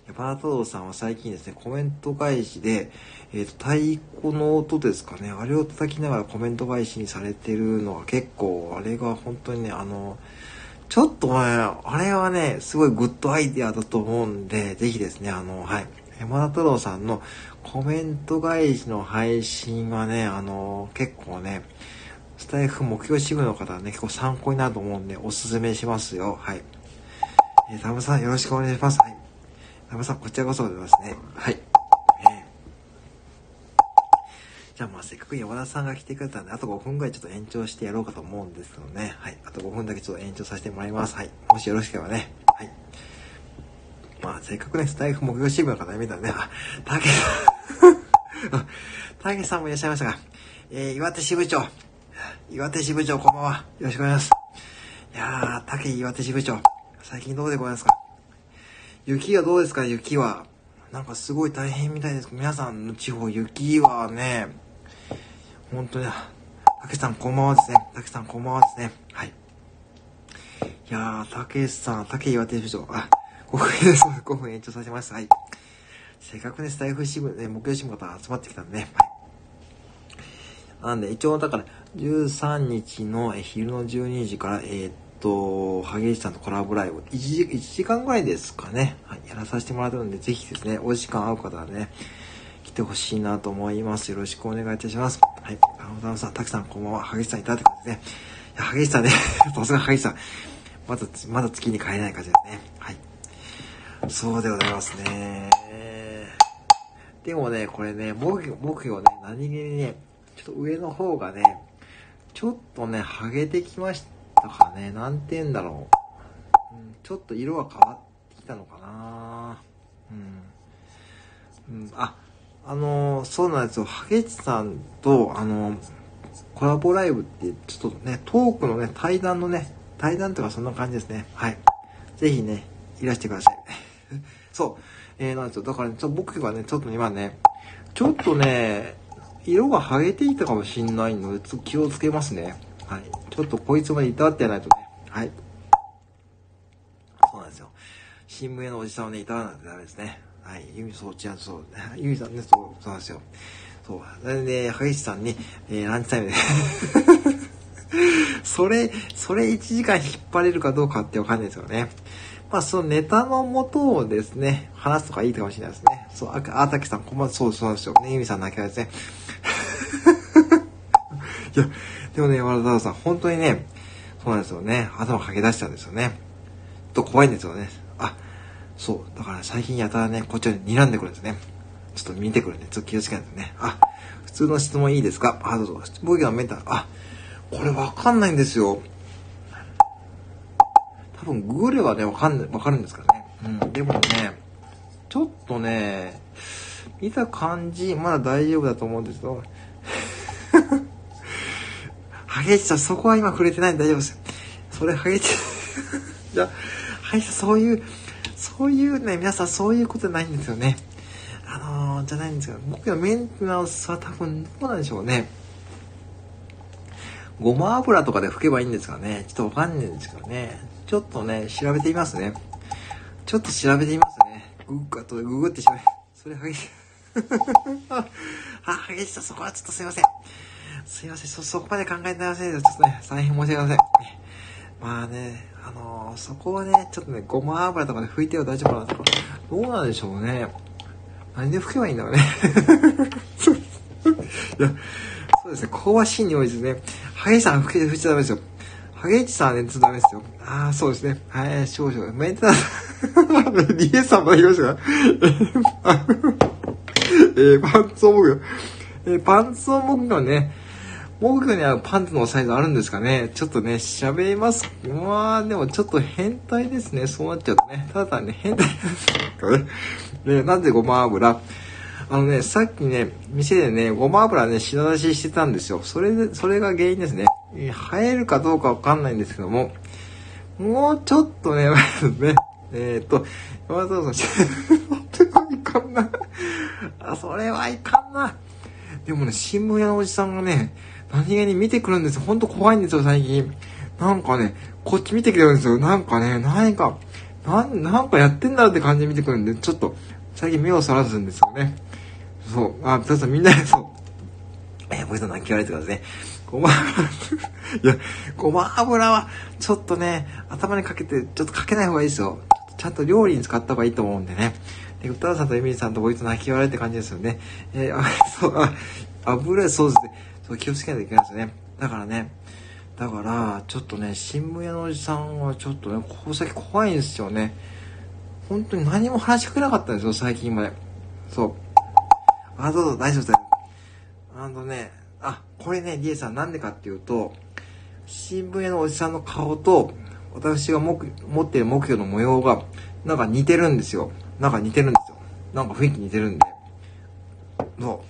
山田太郎さんは最近ですね、コメント返しで、えっ、と、太鼓の音ですかね、あれを叩きながらコメント返しにされてるのが結構、あれが本当にね、あの、ちょっとね、あれはね、すごいグッドアイデアだと思うんで、ぜひですね、あの、はい。山田太郎さんのコメント返しの配信はね、あの、結構ね、スタイフ目標支部の方はね、結構参考になると思うんで、おすすめしますよ。はい。えー、タムさんよろしくお願いします。はい。タムさん、こちらこそでございますね。はい。じゃあまあせっかく山田さんが来てくれたんで、あと5分ぐらいちょっと延長してやろうかと思うんですけどね。はい。あと5分だけちょっと延長させてもらいます。はい。もしよろしければね。はい。まあせっかくね、スタイフ目標新聞の方見たらね、あ、たけさん、たけさんもいらっしゃいましたが、えー、岩手支部長、岩手支部長こんばんは。よろしくお願いします。いやー、竹岩手支部長、最近どうでございますか？雪はどうですか？雪は。なんかすごい大変みたいです皆さんの地方雪はね、本当に、たけしさんこんばんはですね。たけしさんこんばんはですね。はい。いやー、たけしさん、たけ岩手部長、あ、5分です。5分延長させました。はい。せっかくね、スタイフ支部ね、目標支部の方集まってきたんでね。はい。なんで、一応だから、13日の昼の12時から、えー、っと、萩市さんとコラボライブ、1時、1時間ぐらいですかね。はい。やらさせてもらってるんで、ぜひですね、お時間合う方はね、てほしいなと思います。よろしくお願いいたします。はい。あの、ダムさん、たくさんこんばんは。萩市さんいたって感じですね。いや、萩市さね、さすが萩市さ。まだ、まだ月に帰れない感じですね。はい。そうでございますね。でもね、これね、目標、目標ね、何気にね、ちょっと上の方がね、ちょっとね、ハゲてきましたかね。なんて言うんだろう。うん、ちょっと色が変わってきたのかなうん。うん、あ、あの、そうなんですよ。ハゲチさんと、あの、コラボライブって、ちょっとね、トークのね、対談のね、対談とかそんな感じですね。はい。ぜひね、いらしてください。そう。えー、なんですよ。だから、ね、ちょ僕がね、ちょっと今ね、ちょっとね、色が剥げていたかもしんないので、ちょっと気をつけますね。はい。ちょっとこいつまでいたってやないとね。はい。そうなんですよ。新聞屋のおじさんをね、いたわないとダメですね。はい。ユミ、そう、違う、そう。ユミさんね、そう、そうなんですよ。そう。それで、ハゲシさんに、えー、ランチタイムで それ、それ1時間引っ張れるかどうかってわかんないですよね。まあ、そのネタの元をですね、話すとかいいかもしれないですね。そう、あ、あたけさん、こんばんは、そう、そうなんですよ。ね、ゆみさん泣きですね。いや、でもね、山田太郎さん、本当にね、そうなんですよね。頭かけ出したんですよね。と怖いんですよね。そう。だから最近やたらね、こっちに睨んでくるんですね。ちょっと見てくるんで、ちょっと気をつけないとね。あ、普通の質問いいですか？あ、どうぞ。僕がメンタル、あ、これわかんないんですよ。多分、ググればね、わかん、わかるんですからね。うん。でもね、ちょっとね、見た感じ、まだ大丈夫だと思うんですけど、ハゲチさん、そこは今触れてないんで大丈夫です。それ、ハゲチ、じゃあ、はい、そういう、そういうね、皆さんそういうことないんですよね。あのー、じゃないんですよ。僕のメンテナンスは多分どうなんでしょうね。ごま油とかで拭けばいいんですかね。ちょっとわかんないんですけどね。ちょっとね、調べてみますね。ちょっと調べてみますね。ググッとググって調べ、それ激しい。あ、激しさ、そこはちょっとすいません。すいません、そ、そこまで考えてませんちょっとね、大変申し訳ございません。まあね、あのー、そこはね、ちょっとね、ごま油とかで拭いてよ大丈夫かなとか、どうなんでしょうね。何で拭けばいいんだろうね。いや、そうですね、香ばしい匂いですね。ハゲさん拭けて拭いちゃダメですよ。ハゲイチさんはね、ちょっとダメですよ。ああ、そうですね。はい、少々。メンテナンス、リエさんも言いましたか？えー、パンツを僕、えー、パンツを僕がね、僕にはパンツのサイズあるんですかね？ちょっとね、喋ります。まあ、でもちょっと変態ですね。そうなっちゃうとね。ただね、変態ですね。ね、なんでごま油？あのね、さっきね、店でね、ごま油ね、品出ししてたんですよ。それで、それが原因ですね。生えるかどうかわかんないんですけども、もうちょっとね、ね、えー、っと、山田さん、いかんな。あ、それはいかんな。でもね、新聞屋のおじさんがね、何気に見てくるんですよ。ほんと怖いんですよ、最近。なんかね、こっち見てくれるんですよ。なんかね、何か、なん、なんかやってんだって感じで見てくるんで、ちょっと、最近目をそらすんですよね。そう。あ、皆さんみんなで、そう。えー、森さん泣き笑いてくださいね。ごま油、いや、ごま油は、ちょっとね、頭にかけて、ちょっとかけない方がいいですよ。ちゃんと料理に使った方がいいと思うんでね。で、歌田さんとエミリさんとこいつ泣き笑いって感じですよね。えー、あ、そう、あ、油、そうですね。そう気をつけないといけないですね。だからね、だから、ちょっとね、新聞屋のおじさんはちょっとね、ここ先怖いんですよね。本当に何も話しかけなかったんですよ、最近まで。そう。あ、どうぞ、大丈夫です。あのね、あ、これね、リエさんなんでかっていうと、新聞屋のおじさんの顔と、私が持ってる目標の模様が、なんか似てるんですよ。なんか似てるんですよ。なんか雰囲気似てるんで。そ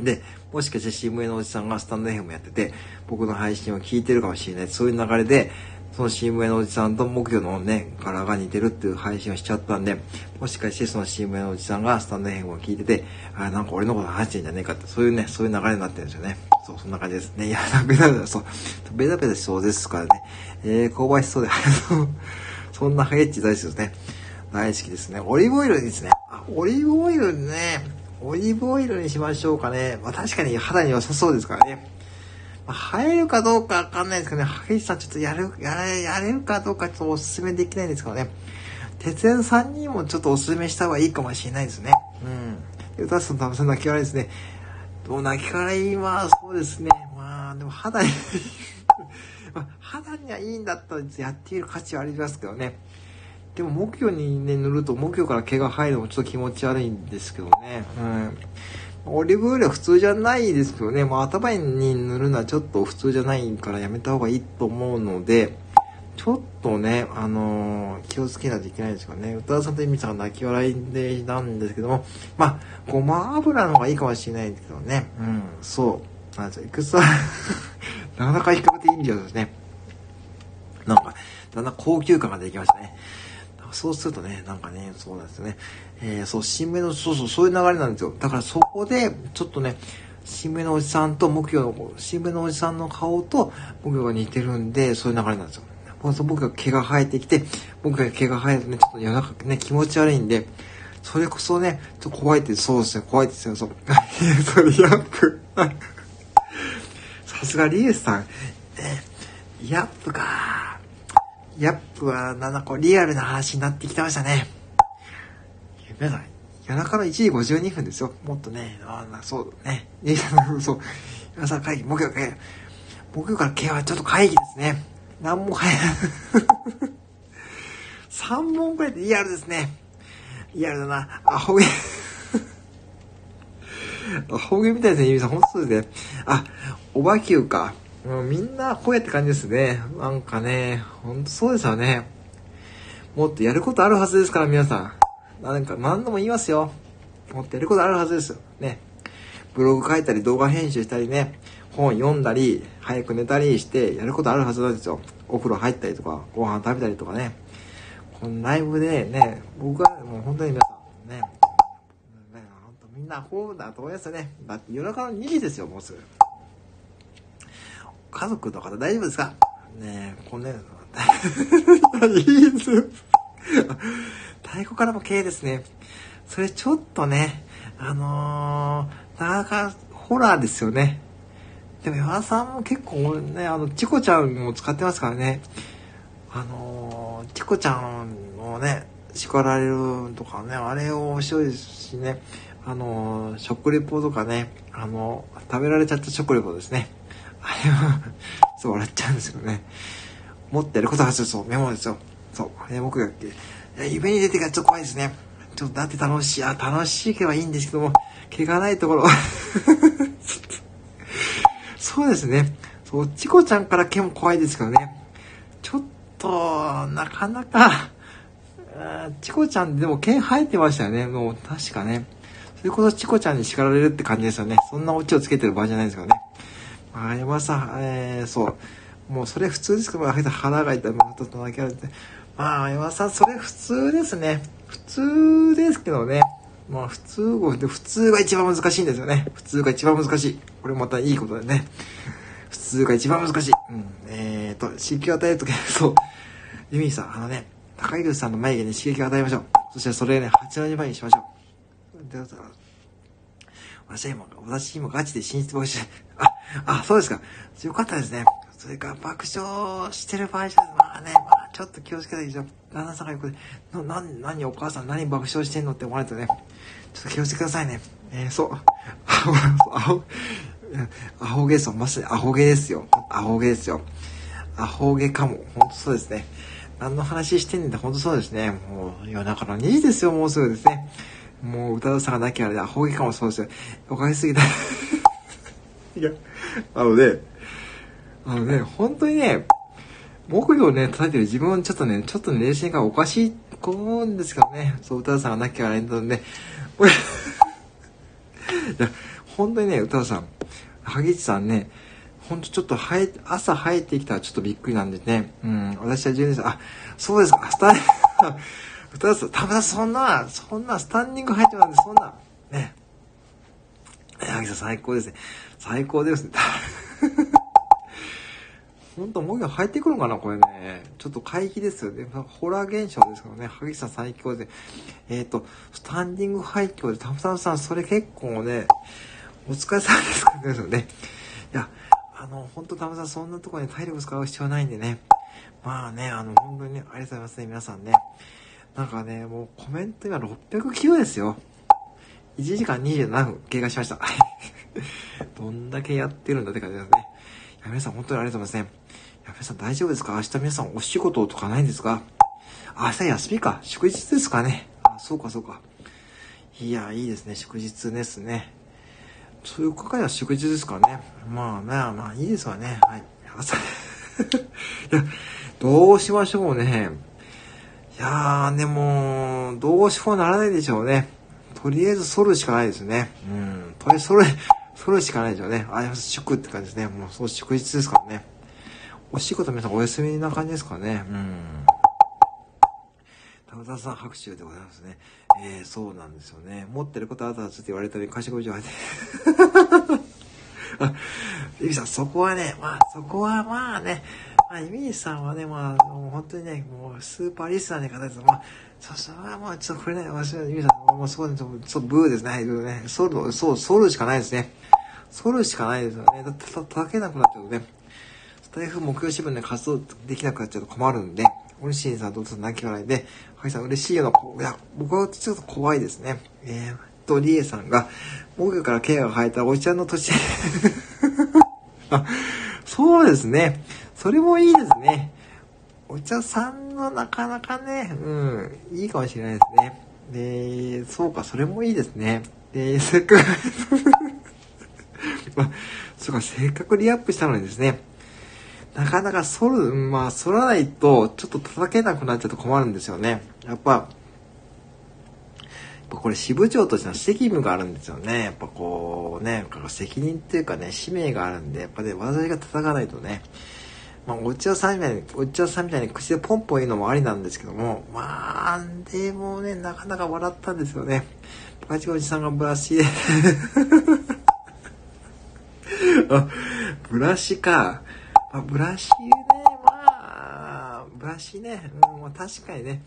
う。で、もしかして新聞のおじさんがスタンド FM やってて、僕の配信を聞いてるかもしれない。そういう流れで、その新聞のおじさんと木魚のね、柄が似てるっていう配信をしちゃったんで、もしかしてその新聞のおじさんがスタンド FM を聞いてて、あ、なんか俺のこと話してんじゃねえかって、そういうね、そういう流れになってるんですよね。そう、そんな感じですね。いや、ベタベタ、そう、ベタベタしそうですからね。えー、香ばしそうで、そんなハゲッチ大好きですね。大好きですね。オリーブオイルですね。あ、オリーブオイルね。オリーブオイルにしましょうかね。まあ確かに肌に良さそうですからね。まあ、生えるかどうかわかんないですけどね、ハゲさんちょっとやる、やれ、やれるかどうかちょっとお勧めできないんですけどね。鉄也さんにもちょっとお勧めした方がいいかもしれないですね。うん。歌さんとさん泣き笑いですね。どう泣き笑いはそうですね。まあ、でも肌に まあ、肌にはいいんだったらやっている価値はありますけどね。でも木魚にね、塗ると木魚から毛が生えるのもちょっと気持ち悪いんですけどね。うん。オリーブオイルは普通じゃないですけどね。まあ頭に塗るのはちょっと普通じゃないからやめた方がいいと思うので、ちょっとね、あのー、気をつけないといけないですかね。歌田さんとエミさんが泣き笑いでなんですけども、まあ、ごま油の方がいいかもしれないですけどね。うん、そう。あ、じゃあ、いくつは なかなか比較的いいんですね。なんか、だんだん高級感ができましたね。そうするとね、なんかね、そうなんですよね。えー、そう、新芽の、そうそう、そういう流れなんですよ。だからそこで、ちょっとね、新芽のおじさんと木魚の、新芽のおじさんの顔と木魚が似てるんで、そういう流れなんですよ。僕が毛が生えてきて、僕が毛が生えるとね、ちょっと夜中ね、気持ち悪いんで、それこそね、ちょっと怖いって、そうですね、怖いですよ、そう。それ、ヤップ。さすがリエさん。え、ヤップか。やっぱ、なんだこう、リアルな話になってきてましたね。皆さん、夜中の1時52分ですよ。もっとね、ああ、そうね。そう。皆さん会議、木曜会議。木曜から今日はちょっと会議ですね。何も入らない。3本くらいでリアルですね。リアルだな。アホゲ。アホゲみたいですね、ゆみさん。本当ですね。あ、おばきゅうか。もうみんな声って感じですね。なんかね、ほんとそうですよね。もっとやることあるはずですから、皆さん。なんか何度も言いますよ。もっとやることあるはずですよ。ね。ブログ書いたり、動画編集したりね、本読んだり、早く寝たりして、やることあるはずなんですよ。お風呂入ったりとか、ご飯食べたりとかね。このライブでね、僕はもう本当に皆さんね、ね、本当みんなアホだと思いますよね。だって夜中の2時ですよ、もうすぐ。家族の方大丈夫ですか？ねえ、こんね、いいです。太鼓からも K ですね。それちょっとね、あのー、なかなかホラーですよね。でも、山田さんも結構ね、あの、チコちゃんも使ってますからね。あのー、チコちゃんをね、叱られるとかね、あれ面白いですしね。あのー、食レポとかね、あのー、食べられちゃった食レポですね。あれはそう笑っちゃうんですよね。持ってることはそう、メモですよ。そう、あれ僕が、夢に出てからちょっと怖いですね。ちょっとだって楽しい、あ、楽しいけばいいんですけども、毛がないところ。そうですね。そう、チコちゃんから毛も怖いですけどね。ちょっと、なかなか、チコちゃんでも毛生えてましたよね。もう確かね。それこそチコちゃんに叱られるって感じですよね。そんなオチをつけてる場合じゃないですけどね。まあ、山さん、えー、そう。もうそれ普通ですけど、腹が痛い、もっと泣きあるって。まあ、山さん、それ普通ですね。普通ですけどね。まあ普通語で普通が一番難しいんですよね。普通が一番難しい。これまたいいことでね。普通が一番難しい。うん。えーと、刺激を与えるとき、そう。ユミさん、あのね、高井口さんの眉毛に刺激を与えましょう。そしてそれね、8の2倍にしましょう。私は今、私今ガチで進出防止、あ、あ、そうですか。よかったですね。それから爆笑してる場合じゃ、まあね、まあちょっと気をつけたいでしょ。旦那さんが横で、な、な、何お母さん何爆笑してんのって思われてね。ちょっと気をつけてくださいね。えー、そう。アホ、アホゲーすまさにアホゲーですよ。アホゲーですよ。アホゲかも。ほんとそうですね。何の話してんねんってほんとそうですね。もう夜中の2時ですよ、もうすぐですね。もう歌田さんがなきゃあれアホゲかもそうですよ。おかげすぎた。いや、あのね、あのね、本当にね、木魚をね、叩いてる自分はちょっとね、ちょっとね、冷静がおかしいと思うんですけどね。そう、歌田さんがなきゃあれんとね、こ れいや、本当にね、歌田さん、萩市さんね、ほんとちょっと生え、朝生えてきたらちょっとびっくりなんでね。うん、私は12歳、あ、そうですか、スタン、歌田さん、たぶんそんな、そんなスタンディング生えてなんで、そんな、ね。萩さん最高ですね。最高ですね。ほんと、もう一回入ってくるのかなこれね。ちょっと怪奇ですよね。ホラー現象ですからね。萩さん最強で。えっ、ー、と、スタンディング廃墟で、たむたむさん、それ結構ね、お疲れ様ですかですよね。いや、あの、ほんとたむさん、そんなところに体力使う必要ないんでね。まあね、あの、本当にね、ありがとうございますね、皆さんね。なんかね、もうコメント今609ですよ。1時間27分経過しました。どんだけやってるんだって感じですね。いや、皆さん本当にありがとうございますね。いや、皆さん大丈夫ですか？明日皆さんお仕事とかないんですか？明日休みか？祝日ですかね？あ、そうかそうか。いや、いいですね。祝日ですね。そういう会は祝日ですかね？まあまあまあ、いいですわね。はい。朝 いや、どうしましょうね。いやー、でも、どうしようならないでしょうね。とりあえず反るしかないですね。うん。とりあえず反る、反るしかないでしょうね。あ、祝って感じですね。もう、そう、祝日ですからね。お仕事皆さんお休みな感じですかね。うん。田田さん拍手でございますね。えー、そうなんですよね。持ってることあったらちょっと言われたり、貸しご以上入って。あ、ゆみさん、そこはね、まあ、そこはまあね、まあ、ゆみさんはね、まあ、もう本当にね、もうスーパーリスナーの方です。まあ、そ、それはまあ、ちょっとこれね、私はゆみさん、もうそこで、ちょっとブーですね。はい、ブーね。ソル、そう、ソルしかないですね。ソルしかないですよね。だって、叩けなくなっちゃうとね。台風木曜新聞で活動できなくなっちゃうと困るんで、嬉しいさん、どうぞ泣き笑いで、はいさん嬉しいような、いや、僕はちょっと怖いですね。えー、と、リエさんが、木から毛が生えたおじちゃんの年あ、そうですね。それもいいですね。お茶さんのなかなかね、うん、いいかもしれないですね。で、そうか、それもいいですね。で、せっかく まあ、そうか、せっかくリアップしたのにですね、なかなか反る、まあ、反らないと、ちょっと叩けなくなっちゃうと困るんですよね。やっぱ、これ支部長としての責務があるんですよね。やっぱこうね、責任っていうかね、使命があるんで、やっぱね、私が叩かないとね、まあ、お茶さんみたいに、お茶さんみたいに口でポンポン言うのもありなんですけども、まあ、でもね、なかなか笑ったんですよね。バチおじさんがブラシで あ、ブラシか。まあ、ブラシね、まあ、ブラシね、うん、まあ、確かにね。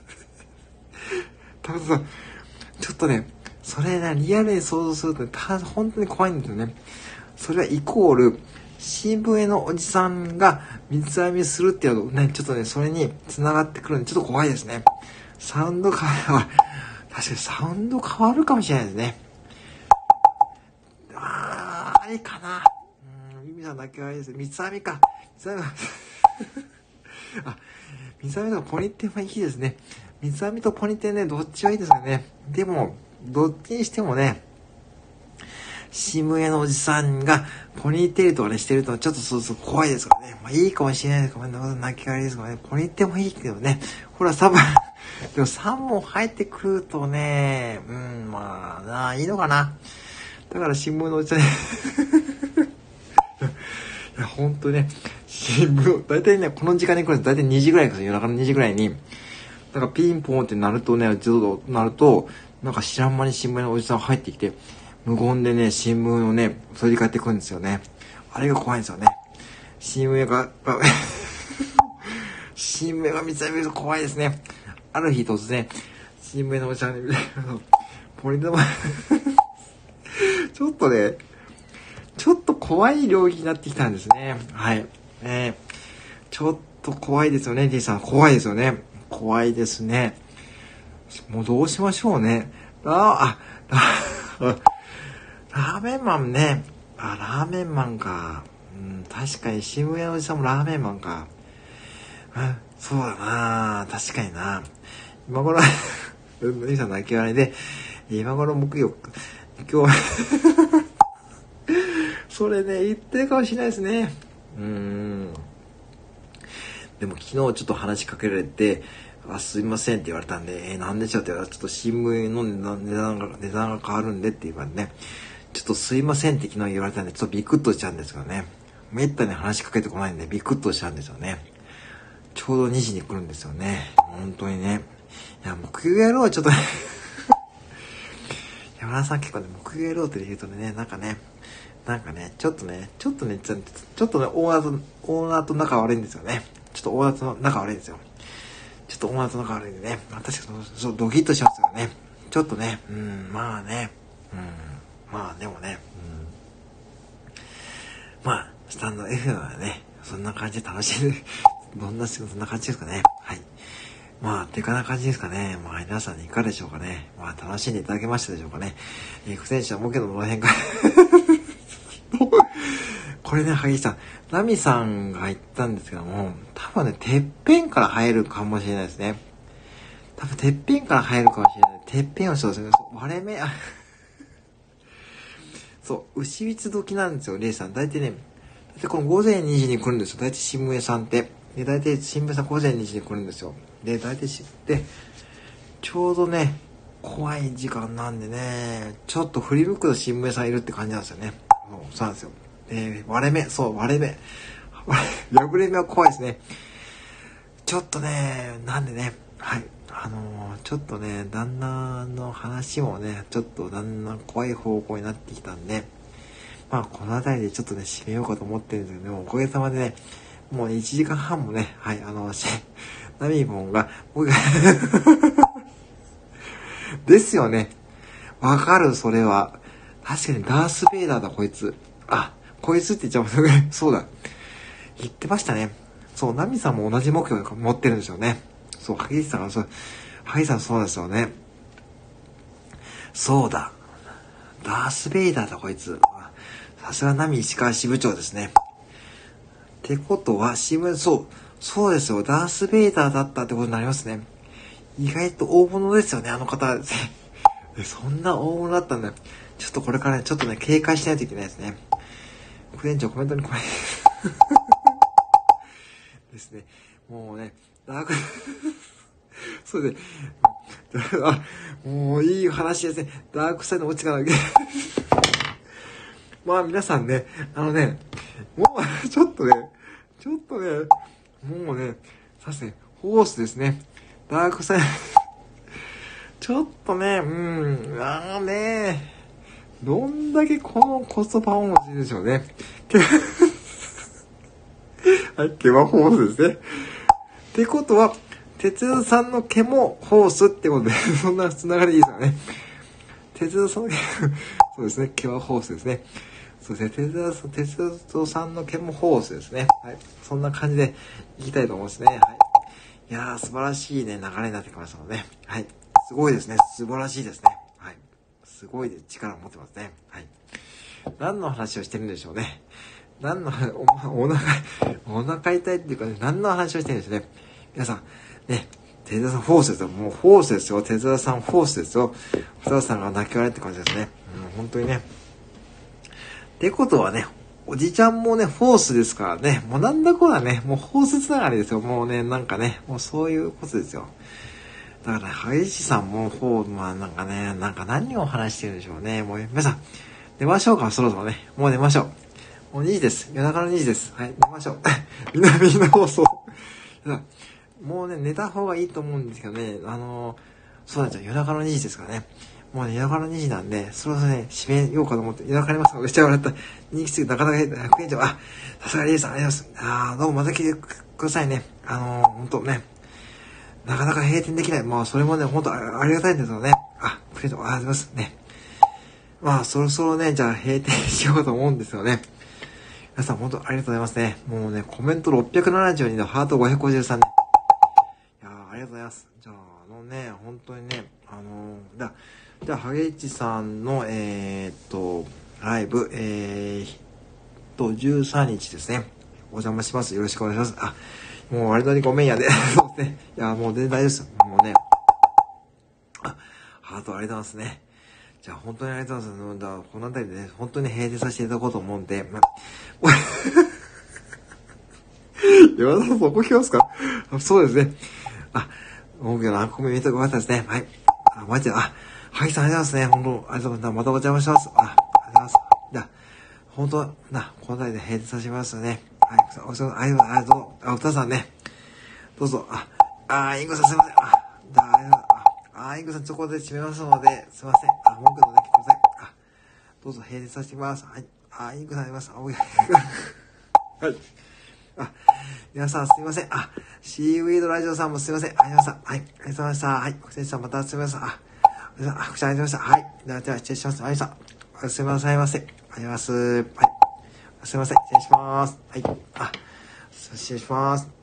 たぶん、ちょっとね、それね、リアルに想像すると、ねた本当に怖いんですよね。それはイコール、新聞へのおじさんが三つ編みするっていうのね、ちょっとね、それに繋がってくるんで、ちょっと怖いですね。サウンド変わる、確かにサウンド変わるかもしれないですね。あー、あれかな。うん、ミミさんだけはあれです。三つ編みか。三つ編みあ、三つ編みとポニテもいいですね。三つ編みとポニテンね、どっちがいいですかね。でも、どっちにしてもね、新聞屋のおじさんがポニーテールとかねしてるとちょっとそうそう怖いですからね。まあいいかもしれないですけどね。泣き替えですからね。ポニーテールもいいけどね。ほら、サバ、でも3本入ってくるとね、うん、まあ、なあ、いいのかな。だから新聞のおじさんね いや、ほんとね、新聞、だいたいね、この時間に来るんです。だいたい2時ぐらいです。夜中の2時ぐらいに。なんかピンポンってなるとね、ずっとなると、なんか知らん間に新聞のおじさん入ってきて、無言でね、新聞をね、取り替えてくるんですよね。あれが怖いんですよね。新聞が、新聞が見つめると怖いですね。ある日突然、新聞のおじさんに、ポリ玉 ちょっとね、ちょっと怖い領域になってきたんですね。はい。ねちょっと怖いですよね、D さん。怖いですよね。怖いですね。もうどうしましょうね。あ、あ、あ、ラーメンマンね。あ、ラーメンマンか。うん、確かに渋谷のおじさんもラーメンマンか。うん、そうだな確かにな今頃、うん兄さん泣き笑いで、今頃木曜、今日 それね、言ってるかもしれないですね。うん。でも昨日ちょっと話しかけられて、あ、すいませんって言われたんで、えー、なんでしょうって言われたら、ちょっと新聞の値段が、値段が変わるんでって言われてね。ちょっとすいませんって昨日言われたんで、ちょっとビクッとしちゃうんですけどね。めったに話しかけてこないんで、ビクッとしちゃうんですよね。ちょうど2時に来るんですよね。本当にね。いや、木曜野郎はちょっとね 山田さん結構ね、木曜野郎って言うとね、なんかね、なんかね、ちょっとね、ちょっとね、ちょっとね、オーナーと、オーナーと仲悪いんですよね。ちょっとオーナーと仲悪いんですよ。ちょっとオーナーと仲悪いんでね。まあ、確かに、ドキッとしますよね。ちょっとね、うん、まあね、うん。まあでもね、うん。まあ、スタンド F はね、そんな感じで楽しい。どんな仕事、そんな感じですかね。はい。まあ、てかな感じですかね。まあ、皆さんにいかがでしょうかね。まあ、楽しんでいただけましたでしょうかね。えー、苦戦者もうけど、どの辺か これね、萩さん、ナミさんが言ったんですけども、多分ね、てっぺんから入るかもしれないですね。多分、てっぺんから入るかもしれない。てっぺんをそうですね。割れ目、そう、牛蜜時なんですよ、レイさん。大体ね、大体この午前2時に来るんですよ。大体新聞屋さんって。で、大体新聞屋さん午前2時に来るんですよ。で、大体知って、ちょうどね、怖い時間なんでね、ちょっと振り向くと新聞屋さんいるって感じなんですよね。そうなんですよ。で、割れ目、そう、割れ目。破れ目は怖いですね。ちょっとね、なんでね、はい。あの、ちょっとね、旦那の話もね、ちょっとだんだん怖い方向になってきたんで、まあ、この辺りでちょっとね、締めようかと思ってるんですけど、ねおかげさまでね、もう1時間半もね、はい、あの、ナミボンが、僕が ですよね。わかる、それは。確かにダース・ベイダーだ、こいつ。あ、こいつって言っちゃう。そうだ。言ってましたね。そう、ナミさんも同じ目標を持ってるんですよね。そう、萩さん、そう、萩さんそうですよね。そうだ。ダース・ベイダーだ、こいつ。さすがナミ石川支部長ですね。ってことは、新聞、そう、そうですよ。ダース・ベイダーだったってことになりますね。意外と大物ですよね、あの方。そんな大物だったんだ。ちょっとこれからね、ちょっとね、警戒しないといけないですね。副園長コメントにこれ ですね。もうね、ダークそうで、あ、もういい話ですね。ダークサイド落ちかなきゃ。まあ皆さんね、あのね、もう ちょっとね、ちょっとね、もうね、さして、ホースですね。ダークサイド。ちょっとね、うん、あーねどんだけこのコストパフォーマンスでしょうね。はい、毛はホースですね。ってことは、鉄道さんの毛もホースってことで、そんなつながりいいですよね。鉄道さんの毛、そうですね、毛はホースですね。そうですね、鉄道さん、道さんの毛もホースですね。はい。そんな感じでいきたいと思いますね。はい。いやー、素晴らしいね、流れになってきましたので、はい。すごいですね。素晴らしいですね。はい。すごい力を持ってますね。はい。何の話をしてるんでしょうね。何の、お、お腹、お腹痛いっていうかね、何の話をしてるんでしょうね。皆さん、ね、手沢さんフォースですよ。もうフォースですよ。手沢さんフォースですよ。手沢さんが泣き笑いって感じですね。もう本当にね。ってことはね、おじちゃんもね、フォースですからね。もうなんだこらね、もうフォースつながりですよ。もうね、なんかね、もうそういうことですよ。だから、萩市さんも、フォー、まあなんかね、なんか何を話してるんでしょうね。もう、皆さん、寝ましょうか、そろそろね。もう寝ましょう。もう2時です。夜中の2時です。はい、寝ましょう。みんな、みんな放送。もうね、寝た方がいいと思うんですけどね、あのー、そうなんですよ。夜中の2時ですからね。もうね、夜中の2時なんで、そろそろね、締めようかと思って、夜中にますめっちゃ笑った。人気すぎなかなか100円以上、あ、さすがリーさん、ありがとうございます。あどうもまた来てくださいね。あのー、ほんとね、なかなか閉店できない。まあ、それもね、ほんとありがたいんですけどね。あ、プレゼントありがとうございますね。まあ、そろそろね、じゃあ閉店しようと思うんですよね。皆さん、本当ありがとうございますね。もうね、コメント672のハート553。いやありがとうございます。じゃあ、あのね、本当にね、あのー、じゃあ、じゃあ、ハゲイチさんの、えー、っと、ライブ、えー、と、13日ですね。お邪魔します。よろしくお願いします。あ、もう割とにごめんやで。そうですね。いや、もう全然大丈夫です。もうね。あ、ハートありがとうございますね。じゃあ本当にありがとうございます。だこの辺りでね、本当に閉店させていただこうと思うんで、ま、山田さん、そこ来ますか？そうですね。あ、音楽のあんこめ見てよかったですね。はい。あ、マジで、あ、はいさんありがとうございますね。本当ありがとうございます。またお邪魔します。あ、ありがとうございます。じゃ、本当な、この辺で閉店させますね。はい、お世話ありがとうございます。あ、お父さんね。どうぞ、あ、あ、インコさんすいません。あ、じゃあ、ありがとうございます。あ、インコさんそこで閉めますので、すいません。あ、文句のだけください。あ、どうぞ閉店させてます。はい。あ、インコさんあります。はい。あ、皆さんすいません。あ、シーウィードラジオさんもすいません。ありがとうございました。はい。ありがとうございました。はい。おせさんまたすいません。あ、あ、福ちゃんありがとうございました。はい。では、では、失礼します。ありがとうございました。すいません。ありがとうございます。はい。すいません。失礼します。はい。あ、失礼します。